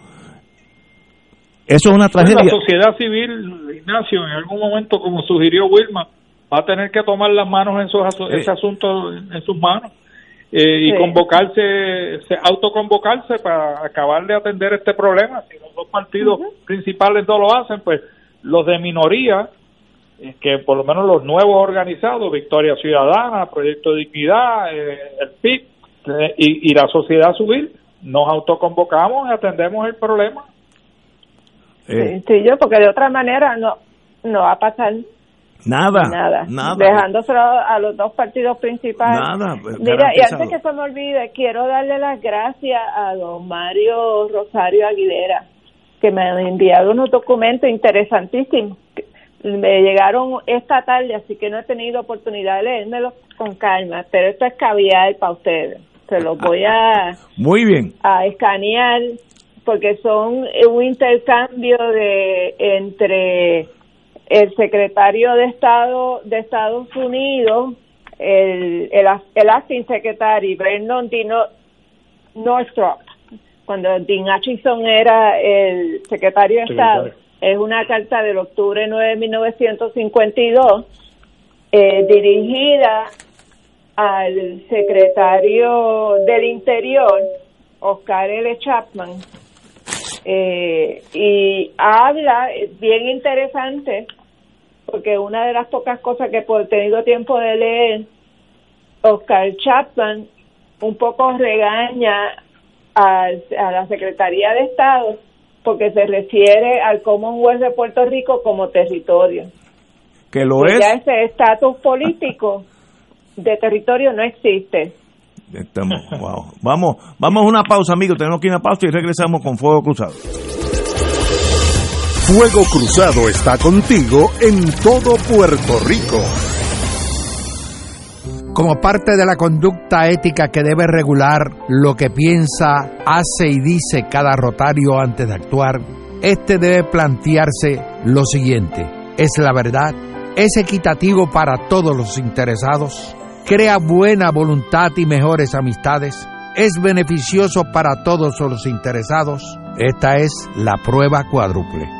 Eso es una tragedia. La sociedad civil, Ignacio, en algún momento, como sugirió Wilma, va a tener que tomar las manos en ese asunto en sus manos. Eh, y convocarse, autoconvocarse para acabar de atender este problema. Si los dos partidos principales no lo hacen, pues los de minoría, eh, que por lo menos los nuevos organizados, Victoria Ciudadana, Proyecto de Dignidad, eh, el PIB y, la sociedad civil, nos autoconvocamos y atendemos el problema. Sí, yo, porque de otra manera no, no va a pasar. Nada, nada, Dejándoselo a los dos partidos principales. Nada. Mira, y antes que se me olvide, quiero darle las gracias a don Mario Rosario Aguilera, que me ha enviado unos documentos interesantísimos. Me llegaron esta tarde, así que no he tenido oportunidad de leérmelos con calma, pero esto es caviar para ustedes. Se los voy a, <laughs> Muy bien. a escanear porque son un intercambio de entre el secretario de Estado de Estados Unidos, el, el, el acting secretary, Vernon Dino Northrop, cuando Dean Hutchinson era el secretario de Estado, es una carta del octubre 9 de 1952 eh, dirigida al secretario del Interior, Oscar L. Chapman, eh, y habla, bien interesante, porque una de las pocas cosas que por tenido tiempo de leer, Oscar Chapman un poco regaña a, a la Secretaría de Estado porque se refiere al Commonwealth de Puerto Rico como territorio. Que lo es. Ya ese estatus político de territorio no existe. Estamos, <laughs> wow. Vamos, vamos a una pausa, amigos. Tenemos que ir a una pausa y regresamos con Fuego Cruzado. Fuego Cruzado está contigo en todo Puerto Rico. Como parte de la conducta ética que debe regular lo que piensa, hace y dice cada rotario antes de actuar, este debe plantearse lo siguiente: ¿es la verdad? ¿Es equitativo para todos los interesados? ¿Crea buena voluntad y mejores amistades? ¿Es beneficioso para todos los interesados? Esta es la prueba cuádruple.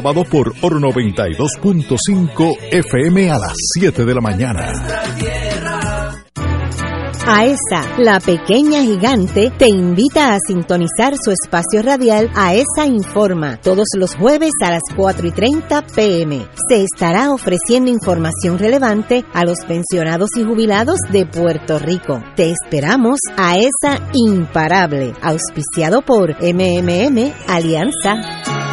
por Oro 92.5 FM a las 7 de la mañana. AESA, la pequeña gigante, te invita a sintonizar su espacio radial AESA Informa todos los jueves a las 4 y 30 pm. Se estará ofreciendo información relevante a los pensionados y jubilados de Puerto Rico. Te esperamos AESA Imparable, auspiciado por MMM Alianza.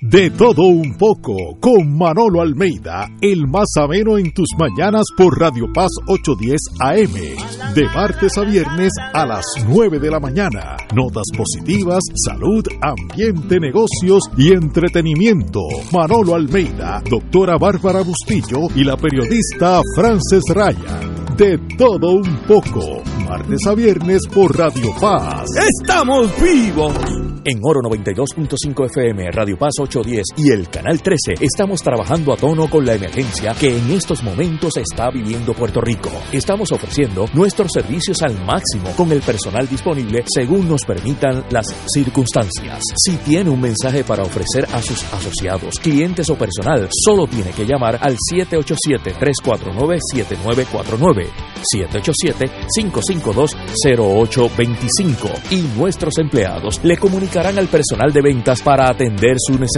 De todo un poco, con Manolo Almeida, el más ameno en tus mañanas por Radio Paz 810 AM. De martes a viernes a las 9 de la mañana. Notas positivas, salud, ambiente, negocios y entretenimiento. Manolo Almeida, doctora Bárbara Bustillo y la periodista Frances Raya. De todo un poco, martes a viernes por Radio Paz. ¡Estamos vivos! En Oro 92.5 FM, Radio Paz 810 y el Canal 13 estamos trabajando a tono con la emergencia que en estos momentos está viviendo Puerto Rico. Estamos ofreciendo nuestros servicios al máximo con el personal disponible según nos permitan las circunstancias. Si tiene un mensaje para ofrecer a sus asociados, clientes o personal, solo tiene que llamar al 787-349-7949. 787-552-0825 y nuestros empleados le comunicarán al personal de ventas para atender su necesidad.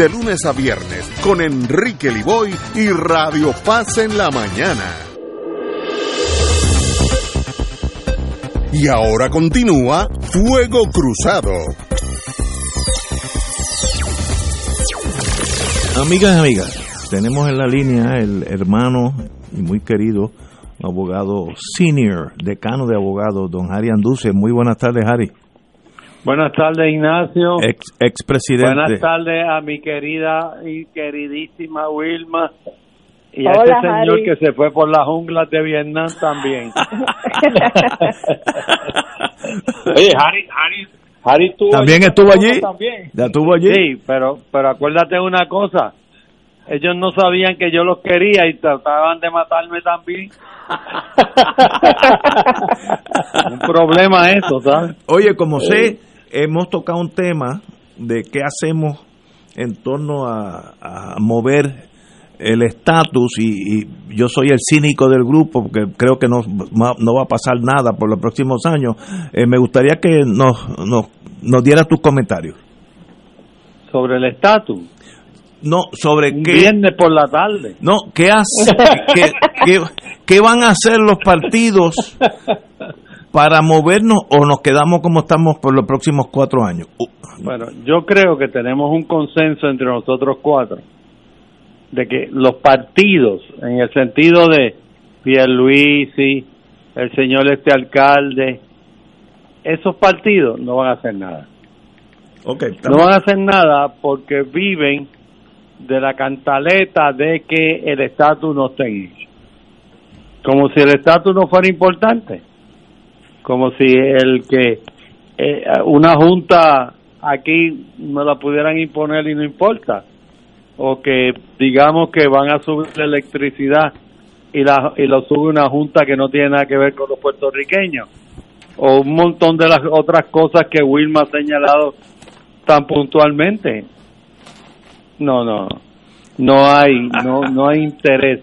de lunes a viernes con Enrique Liboy y Radio Paz en la mañana. Y ahora continúa Fuego Cruzado. Amigas amigas, tenemos en la línea el hermano y muy querido abogado senior, decano de abogados, don Harry Anduce. Muy buenas tardes, Harry. Buenas tardes, Ignacio. Ex, expresidente. Buenas tardes a mi querida y queridísima Wilma. Y Hola, a este señor Harry. que se fue por las junglas de Vietnam también. <laughs> Oye, Harry, Harry, Harry estuvo ¿También allí estuvo allí? También. ¿Ya estuvo allí? Sí, pero, pero acuérdate una cosa. Ellos no sabían que yo los quería y trataban de matarme también. <laughs> un problema eso, ¿sabes? Oye, como sé, hemos tocado un tema de qué hacemos en torno a, a mover el estatus y, y yo soy el cínico del grupo porque creo que no, va- no va a pasar nada por los próximos años. Eh, me gustaría que nos, nos, nos dieras tus comentarios. Sobre el estatus. No, sobre Un qué... viernes por la tarde. No, ¿qué, hace, qué, qué- qué van a hacer los partidos <laughs> para movernos o nos quedamos como estamos por los próximos cuatro años? Uh, Bueno, yo creo que tenemos un consenso entre nosotros cuatro de que los partidos, en el sentido de Pierluisi, el señor este alcalde, esos partidos no van a hacer nada. ok, No van a hacer nada porque viven de la cantaleta de que el estatus no esté hecho. Como si el estatus no fuera importante. Como si el que eh, una junta aquí no la pudieran imponer y no importa. O que digamos que van a subir la electricidad y, la, y lo sube una junta que no tiene nada que ver con los puertorriqueños. O un montón de las otras cosas que Wilma ha señalado tan puntualmente. No, no, no hay, no, no hay interés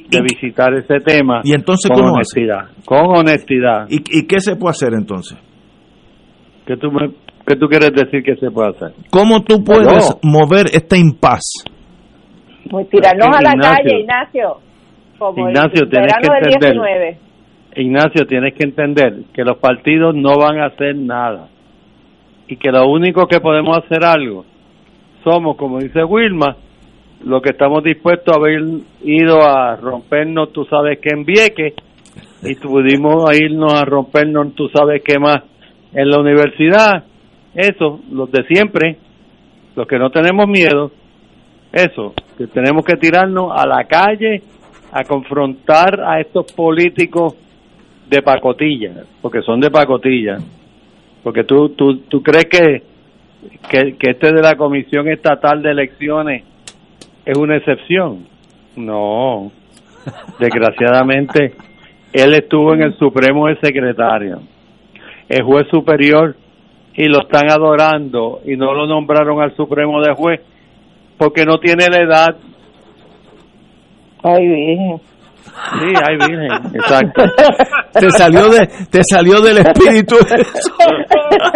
de visitar ese tema. ¿Y entonces con cómo hace? honestidad, con honestidad. ¿Y, ¿Y qué se puede hacer entonces? ¿Qué tú, me- qué tú quieres decir que se puede hacer? ¿Cómo tú puedes No. mover este impas? Pues tirarnos a la Ignacio. calle, Ignacio. Como Ignacio, el tienes que del entender. 19. Ignacio, tienes que entender que los partidos no van a hacer nada y que lo único que podemos hacer algo somos, como dice Wilma, lo que estamos dispuestos a haber ido a rompernos, tú sabes que en Vieques, y <laughs> pudimos irnos a rompernos, tú sabes qué más, en la universidad. Eso, los de siempre, los que no tenemos miedo, eso, que tenemos que tirarnos a la calle a confrontar a estos políticos de pacotilla, porque son de pacotilla. Porque tú, tú, tú crees que, que, que este de la Comisión Estatal de Elecciones es una excepción. No, <laughs> desgraciadamente él estuvo en el Supremo de secretario, el juez superior, y lo están adorando y no lo nombraron al Supremo de juez porque no tiene la edad. Ay, virgen. Sí, ay, virgen, exacto. <laughs> te salió de te salió del espíritu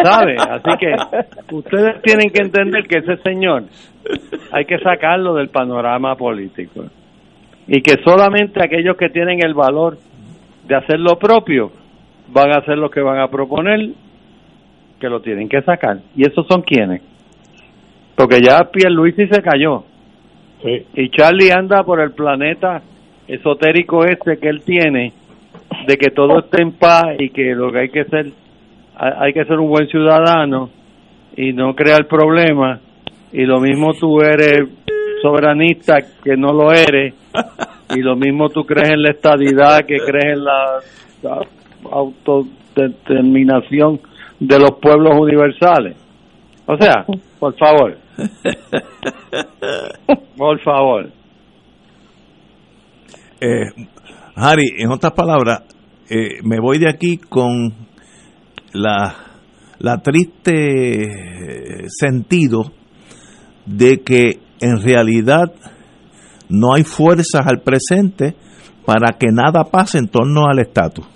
¿Sabe? Así que ustedes tienen que entender que ese señor hay que sacarlo del panorama político y que solamente aquellos que tienen el valor de hacer lo propio van a hacer lo que van a proponer que lo tienen que sacar. Y esos son quienes porque ya Pierluisi se cayó. Y Charlie anda por el planeta esotérico este que él tiene de que todo esté en paz y que lo que hay que ser hay que ser un buen ciudadano y no crear problemas. Y lo mismo tú eres soberanista que no lo eres y lo mismo tú crees en la estadidad que crees en la, la autodeterminación de los pueblos universales. O sea por favor. <laughs> Por favor Eh, Harry, en otras palabras, eh, me voy de aquí con la, la triste sentido de que en realidad no hay fuerzas al presente para que nada pase en torno al estatus.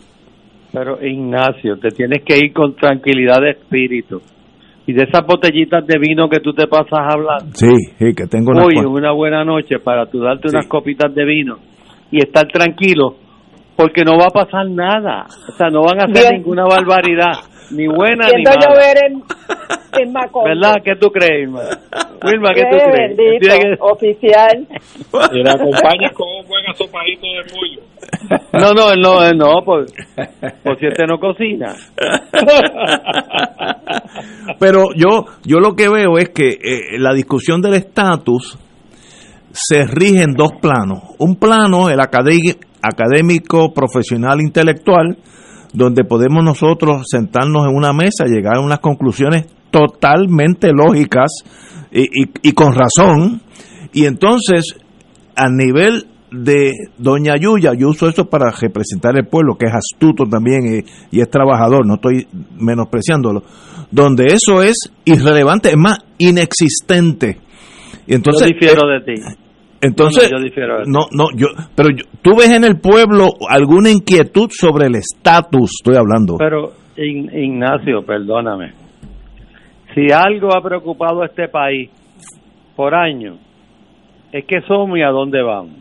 Pero Ignacio, te tienes que ir con tranquilidad de espíritu. Y de esas botellitas de vino que tú te pasas hablando. Sí, sí, que tengo una Hoy una buena noche para tú darte unas copitas de vino y estar tranquilo, porque no va a pasar nada. O sea, no van a hacer Bien. ninguna barbaridad, ni buena ni Siento mala. llover en, en Macondo. ¿Verdad? ¿Qué tú crees, Irma? Wilma, ¿qué tú Qué crees? bendito, que- oficial. Y la acompañas con un buen asopadito de pollo. No, no, él no, él no, pues, por si este no cocina. <laughs> Pero yo, yo lo que veo es que eh, la discusión del estatus se rige en dos planos. Un plano, el acadé- académico, profesional, intelectual, donde podemos nosotros sentarnos en una mesa, llegar a unas conclusiones totalmente lógicas y, y- y con razón. Y entonces, a nivel de Doña Yuya, yo uso eso para representar el pueblo, que es astuto también eh, y es trabajador, no estoy menospreciándolo, donde eso es irrelevante, es más, inexistente. Y entonces, yo difiero eh, de ti. entonces, No, no, yo difiero de ti. no, no, yo, pero yo- tú ves en el pueblo alguna inquietud sobre el estatus, estoy hablando. Pero, Ign- Ignacio, perdóname. Si algo ha preocupado a este país por años, es que somos y a dónde vamos.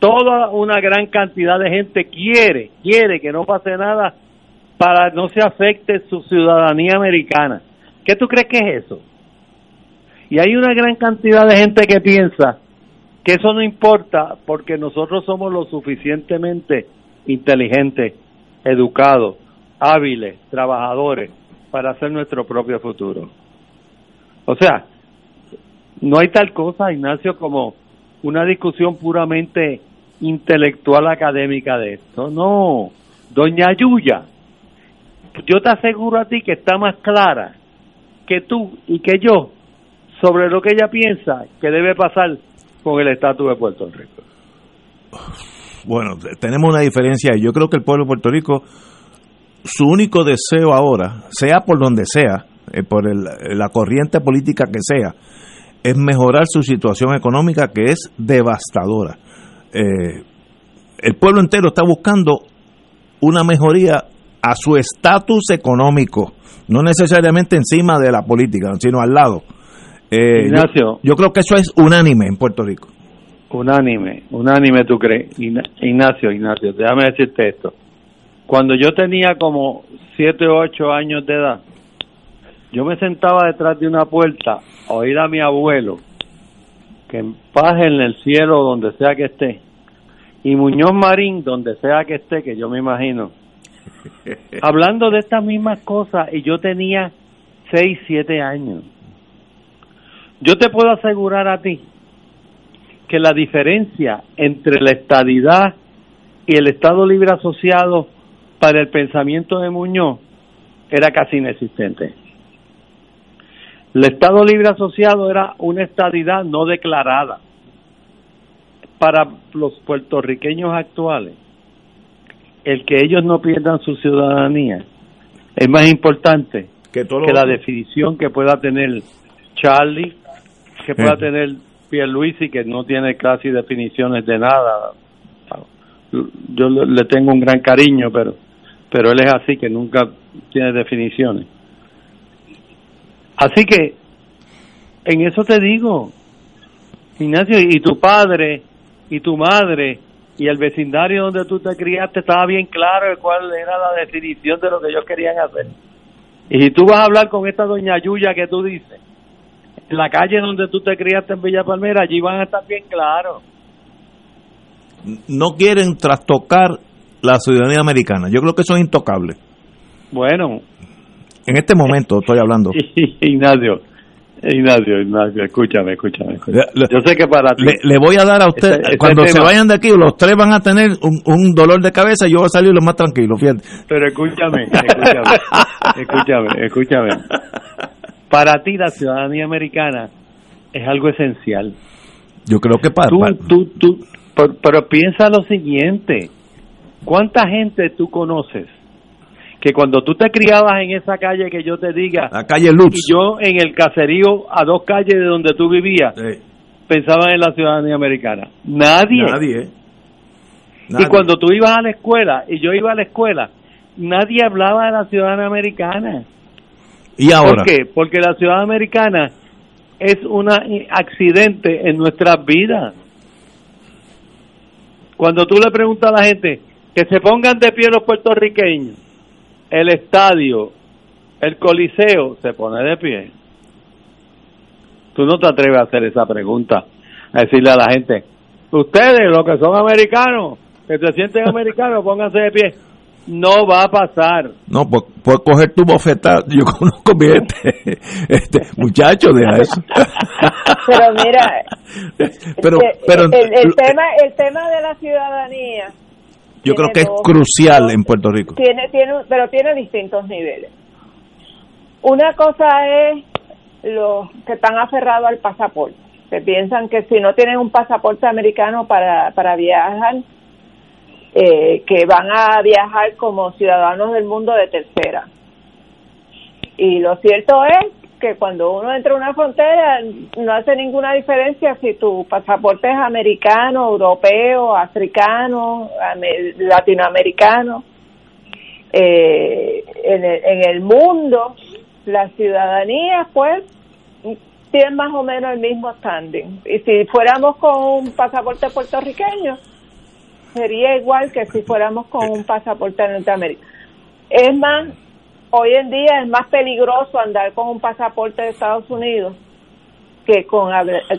Toda una gran cantidad de gente quiere, quiere que no pase nada para no se afecte su ciudadanía americana. ¿Qué tú crees que es eso? Y hay una gran cantidad de gente que piensa que eso no importa porque nosotros somos lo suficientemente inteligentes, educados, hábiles, trabajadores para hacer nuestro propio futuro. O sea, no hay tal cosa, Ignacio, como una discusión puramente intelectual académica de esto. No, doña Yuya, yo te aseguro a ti que está más clara que tú y que yo sobre lo que ella piensa que debe pasar con el estatus de Puerto Rico. Bueno, te- tenemos una diferencia. Yo creo que el pueblo de Puerto Rico, su único deseo ahora, sea por donde sea, eh, por la corriente política que sea, es mejorar su situación económica que es devastadora. Eh, el pueblo entero está buscando una mejoría a su estatus económico, no necesariamente encima de la política, sino al lado. Eh, yo- Ignacio. yo creo que eso es unánime en Puerto Rico. unánime, unánime tú crees, Ignacio, Ignacio, déjame decirte esto. Cuando yo tenía como siete o ocho años de edad, yo me sentaba detrás de una puerta a oír a mi abuelo, que en paz en el cielo donde sea que esté, y Muñoz Marín donde sea que esté, que yo me imagino, <laughs> hablando de estas mismas cosas y yo tenía seis, siete años. Yo te puedo asegurar a ti que la diferencia entre la estadidad y el Estado Libre Asociado para el pensamiento de Muñoz era casi inexistente. El Estado Libre Asociado era una estadidad no declarada. Para los puertorriqueños actuales, el que ellos no pierdan su ciudadanía es más importante que, la definición que pueda tener Charlie, que pueda tener Pierluisi, que no tiene casi definiciones de nada. Yo le tengo un gran cariño, pero pero él es así, que nunca tiene definiciones. Así que, en eso te digo, Ignacio, y tu padre y tu madre y el vecindario donde tú te criaste estaba bien claro de cuál era la definición de lo que ellos querían hacer. Y si tú vas a hablar con esta doña Yuya que tú dices, en la calle donde tú te criaste en Villa Palmera, allí van a estar bien claros. No quieren trastocar la ciudadanía americana. Yo creo que eso es intocable. Bueno. En este momento estoy hablando. <laughs> Ignacio, Ignacio, Ignacio, escúchame, escúchame. Yo sé que para ti. Le, voy a dar a usted, cuando se vayan de aquí, los tres van a tener un, dolor de cabeza y yo voy a salir lo más tranquilo, fíjate. Pero escúchame, escúchame, <laughs> escúchame, escúchame. Para ti, la ciudadanía americana es algo esencial. Yo creo que para. Tú, tú, tú, pero piensa lo siguiente: ¿cuánta gente tú conoces? que cuando tú te criabas en esa calle que yo te diga, la calle Lutz, y yo en el caserío a dos calles de donde tú vivías, pensaba en la ciudadanía americana. Nadie. Nadie. Y cuando tú ibas a la escuela y yo iba a la escuela, nadie hablaba de la ciudadanía americana. ¿Y ahora? ¿Por qué? Porque la ciudadanía americana es un accidente en nuestras vidas. Cuando tú le preguntas a la gente que se pongan de pie los puertorriqueños, el estadio, el coliseo, se pone de pie. Tú no te atreves a hacer esa pregunta, a decirle a la gente, ustedes, los que son americanos, que se sienten americanos, pónganse de pie. No va a pasar. No, pues, puedes coger tu bofetada. Yo <laughs> conozco bien este, este muchacho, de eso. <laughs> Pero mira, pero, este, pero, el, tema, el tema de la ciudadanía yo creo que es crucial en Puerto Rico. Tiene, tiene, pero tiene distintos niveles. Una cosa es los que están aferrados al pasaporte, que piensan que si no tienen un pasaporte americano para, para viajar, eh, que van a viajar como ciudadanos del mundo de tercera. Y lo cierto es que cuando uno entra a una frontera no hace ninguna diferencia si tu pasaporte es americano, europeo, africano, latinoamericano. Eh, en, el, en el mundo, las ciudadanías, pues, tienen más o menos el mismo standing. Y si fuéramos con un pasaporte puertorriqueño, sería igual que si fuéramos con un pasaporte de Norteamérica. Es más, hoy en día es más peligroso andar con un pasaporte de Estados Unidos que con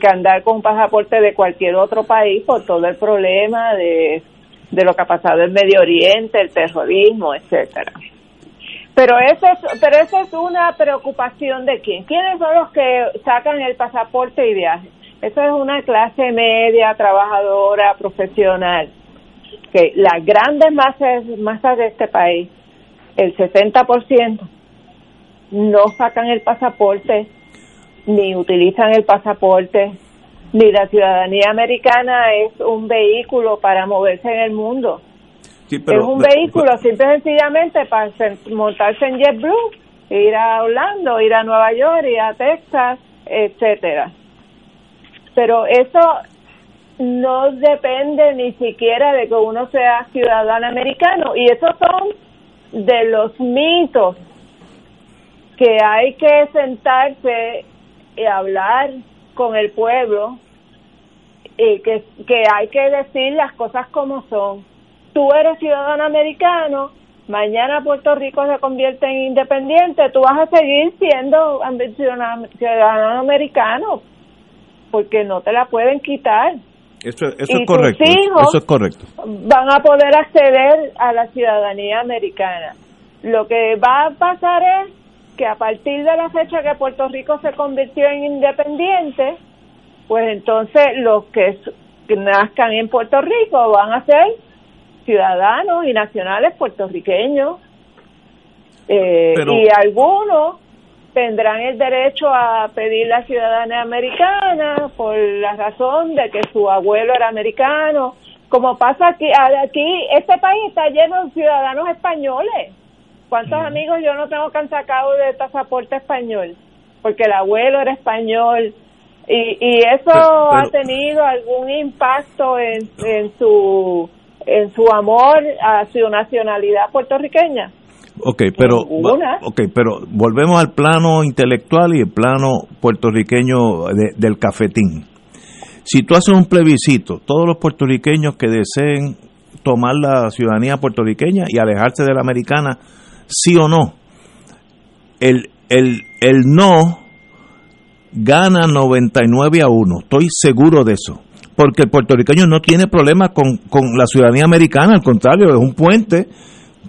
que andar con un pasaporte de cualquier otro país por todo el problema de, de lo que ha pasado en Medio Oriente, el terrorismo, etcétera. Pero eso es, pero eso es una preocupación de quién. ¿Quiénes son los que sacan el pasaporte y viajan? Eso es una clase media, trabajadora, profesional. Que las grandes masas, masas de este país el 60% no sacan el pasaporte, ni utilizan el pasaporte, ni la ciudadanía americana es un vehículo para moverse en el mundo. es un vehículo simple y sencillamente para montarse en JetBlue, ir a Orlando, ir a Nueva York, ir a Texas, etcétera. Pero eso no depende ni siquiera de que uno sea ciudadano americano y esos son de los mitos que hay que sentarse y hablar con el pueblo y que, que hay que decir las cosas como son. Tú eres ciudadano americano, mañana Puerto Rico se convierte en independiente, tú vas a seguir siendo ciudadano americano, porque no te la pueden quitar. Eso, eso es correcto. Eso es correcto. Van a poder acceder a la ciudadanía americana. Lo que va a pasar es que a partir de la fecha que Puerto Rico se convirtió en independiente, pues entonces los que, nazcan en Puerto Rico van a ser ciudadanos y nacionales puertorriqueños. Eh, y algunos tendrán el derecho a pedir la ciudadanía americana por la razón de que su abuelo era americano, como pasa aquí, aquí este país está lleno de ciudadanos españoles. ¿Cuántos amigos yo no tengo que han sacado de pasaporte español? Porque el abuelo era español, y, y eso ha tenido algún impacto en, en su en su amor a su nacionalidad puertorriqueña. Ok, pero, okay, pero volvemos al plano intelectual y el plano puertorriqueño del cafetín. Si tú haces un plebiscito, todos los puertorriqueños que deseen tomar la ciudadanía puertorriqueña y alejarse de la americana, sí o no, el, el, el no gana 99 a 1, estoy seguro de eso, porque el puertorriqueño no tiene problema con, con la ciudadanía americana, al contrario, es un puente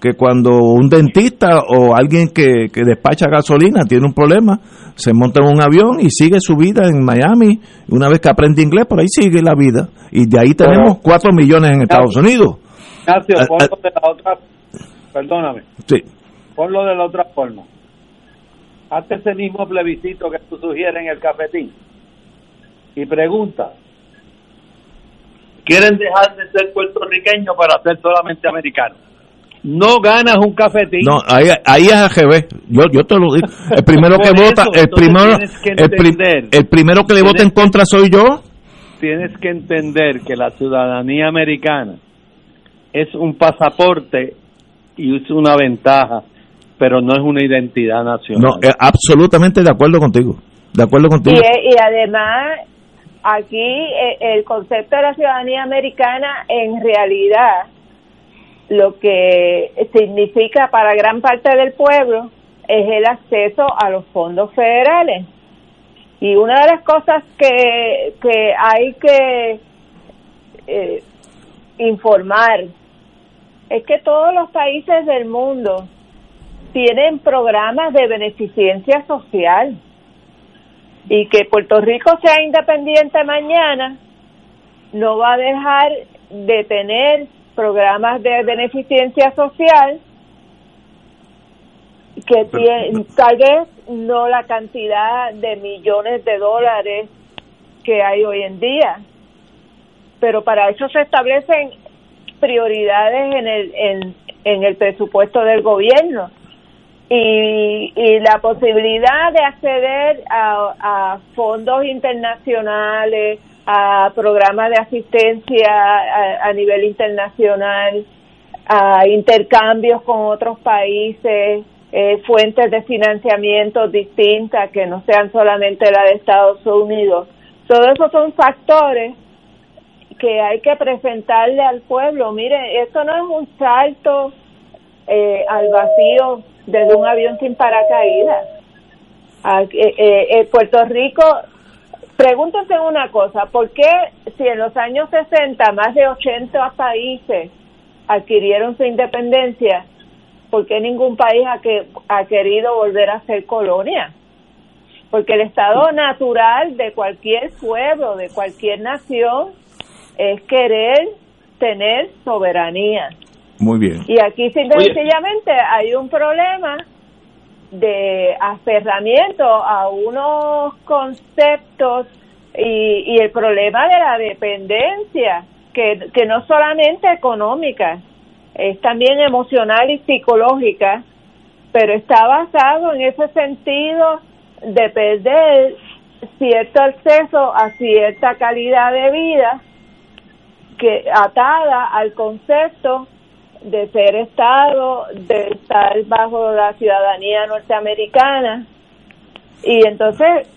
que cuando un dentista o alguien que, que, despacha gasolina tiene un problema, se monta en un avión y sigue su vida en Miami. Una vez que aprende inglés, por ahí sigue la vida. Y de ahí tenemos cuatro millones en Estados Unidos. Ignacio, eh, ponlo eh, de la otra, perdóname. Sí. Ponlo de la otra forma hazte ese mismo plebiscito que tú sugieres en el cafetín y pregunta, ¿quieren dejar de ser puertorriqueños para ser solamente americanos? No ganas un cafetín. No, ahí, ahí es AGB. Yo, yo te lo digo. El primero que <laughs> vota, el primero, el, el, primero que le vota en contra soy yo. Tienes que entender que la ciudadanía americana es un pasaporte y es una ventaja pero no es una identidad nacional. No, eh, absolutamente de acuerdo contigo. De acuerdo contigo. Y, y además, aquí eh, el concepto de la ciudadanía americana en realidad lo que significa para gran parte del pueblo es el acceso a los fondos federales. Y una de las cosas que, que hay que eh, informar es que todos los países del mundo tienen programas de beneficencia social y que Puerto Rico sea independiente mañana no va a dejar de tener programas de beneficencia social que tiene, tal vez no la cantidad de millones de dólares que hay hoy en día, pero para eso se establecen prioridades en el, en, en el presupuesto del gobierno y, y la posibilidad de acceder a, fondos internacionales, a programas de asistencia a, nivel internacional, a intercambios con otros países, eh, fuentes de financiamiento distintas que no sean solamente la de Estados Unidos. Todos esos son factores que hay que presentarle al pueblo. Mire, esto no es un salto eh, al vacío desde un avión sin paracaídas. Eh, eh, Puerto Rico, pregúntense una cosa, ¿por qué si en los años 60 más de 80 países adquirieron su independencia, ¿por qué ningún país ha, que, ha querido volver a ser colonia? Porque el estado natural de cualquier pueblo, de cualquier nación, es querer tener soberanía. Muy bien. Y aquí sencillamente hay un problema de aferramiento a unos conceptos y, y el problema de la dependencia, que, que no solamente económica, es también emocional y psicológica, pero está basado en ese sentido de perder cierto acceso a cierta calidad de vida que atada al concepto de ser Estado, de estar bajo la ciudadanía norteamericana. Y entonces,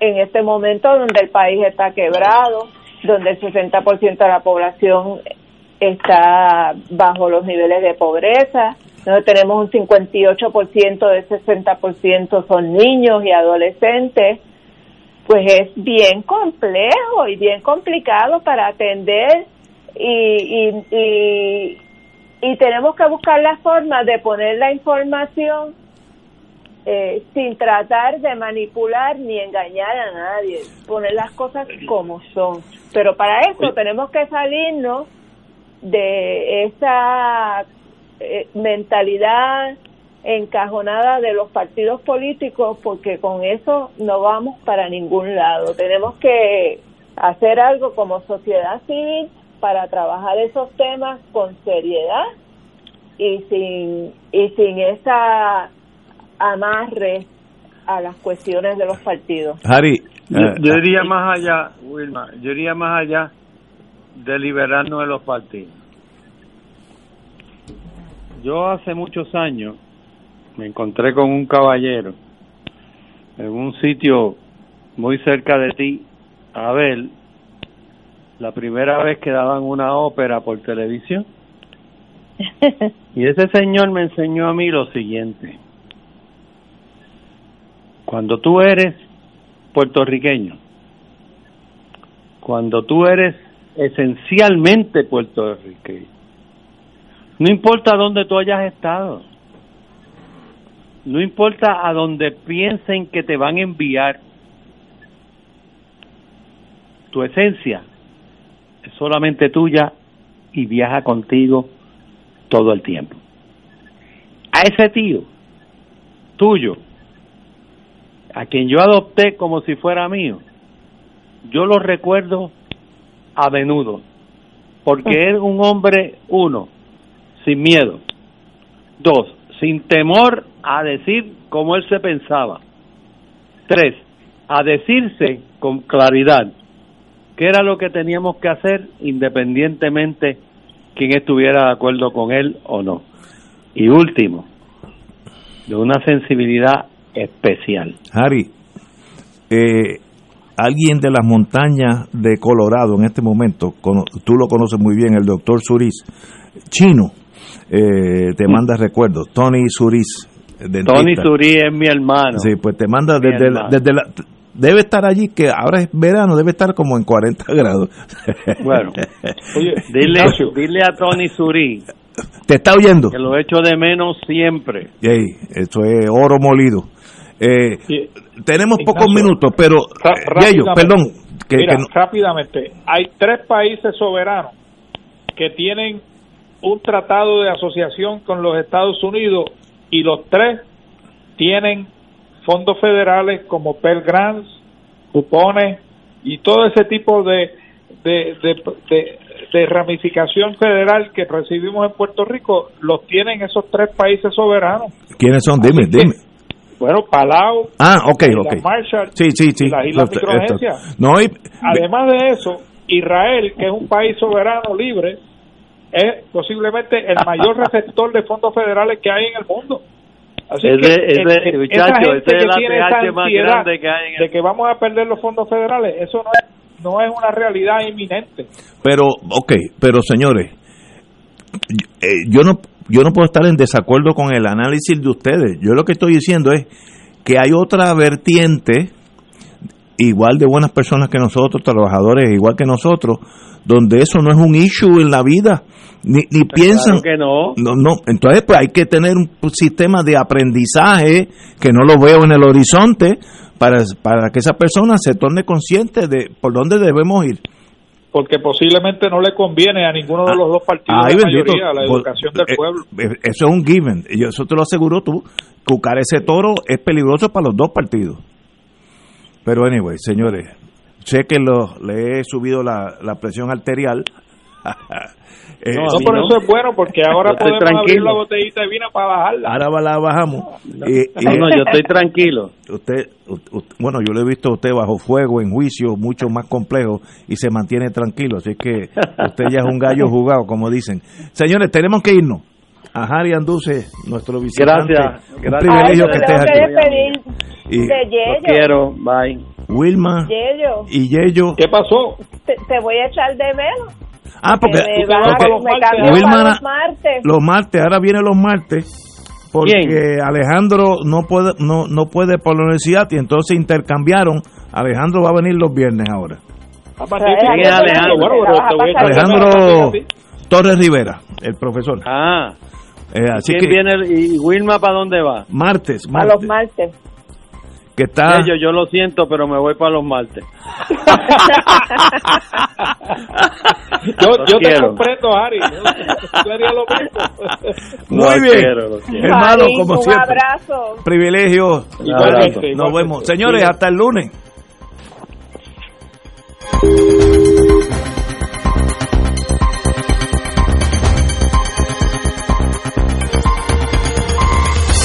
en este momento donde el país está quebrado, donde el 60% de la población está bajo los niveles de pobreza, donde tenemos un 58% de ese 60% son niños y adolescentes, pues es bien complejo y bien complicado para atender y, y, tenemos que buscar la forma de poner la información eh, sin tratar de manipular ni engañar a nadie, poner las cosas como son. Pero para eso tenemos que salirnos de esa eh, mentalidad encajonada de los partidos políticos porque con eso no vamos para ningún lado. Tenemos que hacer algo como sociedad civil para trabajar esos temas con seriedad y sin y sin esa amarre a las cuestiones de los partidos. Harry, yo, eh, diría más allá, Wilma, yo diría más allá de liberarnos de los partidos. Yo hace muchos años me encontré con un caballero en un sitio muy cerca de ti, a ver, la primera vez que daban una ópera por televisión. <laughs> Y ese señor me enseñó a mí lo siguiente. Cuando tú eres puertorriqueño, cuando tú eres esencialmente puertorriqueño, no importa dónde tú hayas estado, no importa a dónde piensen que te van a enviar, tu esencia es solamente tuya y viaja contigo todo el tiempo. A ese tío tuyo, a quien yo adopté como si fuera mío, yo lo recuerdo a menudo, porque es un hombre, uno, sin miedo, dos, sin temor a decir como él se pensaba, tres, a decirse con claridad qué era lo que teníamos que hacer independientemente quien estuviera de acuerdo con él o no. Y último, de una sensibilidad especial. Harry, eh, alguien de las montañas de Colorado en este momento, tú lo conoces muy bien, el doctor Suris, chino, eh, te manda recuerdos. Tony Suris. Tony Suris es mi hermano. Sí, pues te manda desde desde la, debe estar allí, que ahora es verano, debe estar como en 40 grados. Bueno, <laughs> oye, dile, dile a Tony Surí. ¿Te está oyendo? Que lo echo de menos siempre. Yay, esto es oro molido. Eh, tenemos pocos minutos, pero ellos, perdón. Que, mira, rápidamente, hay tres países soberanos que tienen un tratado de asociación con los Estados Unidos y los tres tienen fondos federales como Pell Grants, cupones y todo ese tipo de, de, ramificación federal que recibimos en Puerto Rico, los tienen esos tres países soberanos. ¿Quiénes son? Dime, dime. Bueno, Palau, ah, okay, okay. Marshall sí, sí, sí. y las Islas No, Además de eso, Israel, que es un país soberano libre, es posiblemente el mayor receptor de fondos federales que hay en el mundo. Así que, ese, muchacho, ese es la más grande que hay de que vamos a perder los fondos federales, eso no es, no es una realidad inminente. Pero, ok, pero señores, eh, yo no yo no puedo estar en desacuerdo con el análisis de ustedes. Yo lo que estoy diciendo es que hay otra vertiente, igual de buenas personas que nosotros, trabajadores igual que nosotros, donde eso no es un issue en la vida ni, ni piensan que no. no no entonces pues hay que tener un sistema de aprendizaje que no lo veo en el horizonte para, para que esa persona se torne consciente de por dónde debemos ir porque posiblemente no le conviene a ninguno de ah, los dos partidos de mayoría la educación del eh, pueblo. Eh, eso es un given, y eso te lo aseguro tú, cucar ese toro es peligroso para los dos partidos. Pero anyway, señores, sé que lo, le he subido la, la presión arterial <laughs> Eh, no, por eso es bueno, porque ahora podemos abrir la botellita de vino para bajarla. Ahora la bajamos. <laughs> No, yo estoy tranquilo. Usted, bueno, yo lo he visto a usted bajo fuego, en juicio, mucho más complejo, y se mantiene tranquilo. Así que usted ya es un gallo jugado, como dicen. Señores, tenemos que irnos. A Harry Anduce, nuestro visitante. Gracias. Un privilegio que estés aquí. y, quiero. Bye. Wilma Yello, y Yello. ¿Qué pasó? te, te voy a echar de menos. Ah, porque, me, porque va- me cambio Wilma los martes. los martes, ahora vienen los martes, porque Alejandro no puede, no, no puede por la universidad y entonces intercambiaron. Alejandro va a venir los viernes ahora. Ah, ¿Quién es Alejandro? Torres Rivera, el profesor. Ah, Eh, así ¿quién que viene? ¿Y Wilma para dónde va? martes, A los martes, que está Yo, yo lo siento, pero me voy para los martes. <laughs> Yo, te quiero. comprendo, Ari. Yo, haría lo mismo. <laughs> muy bien. quiero. Hermano, Ari, como un siempre. abrazo. Privilegio. Igualmente, Nos igualmente. vemos. Señores, hasta el lunes.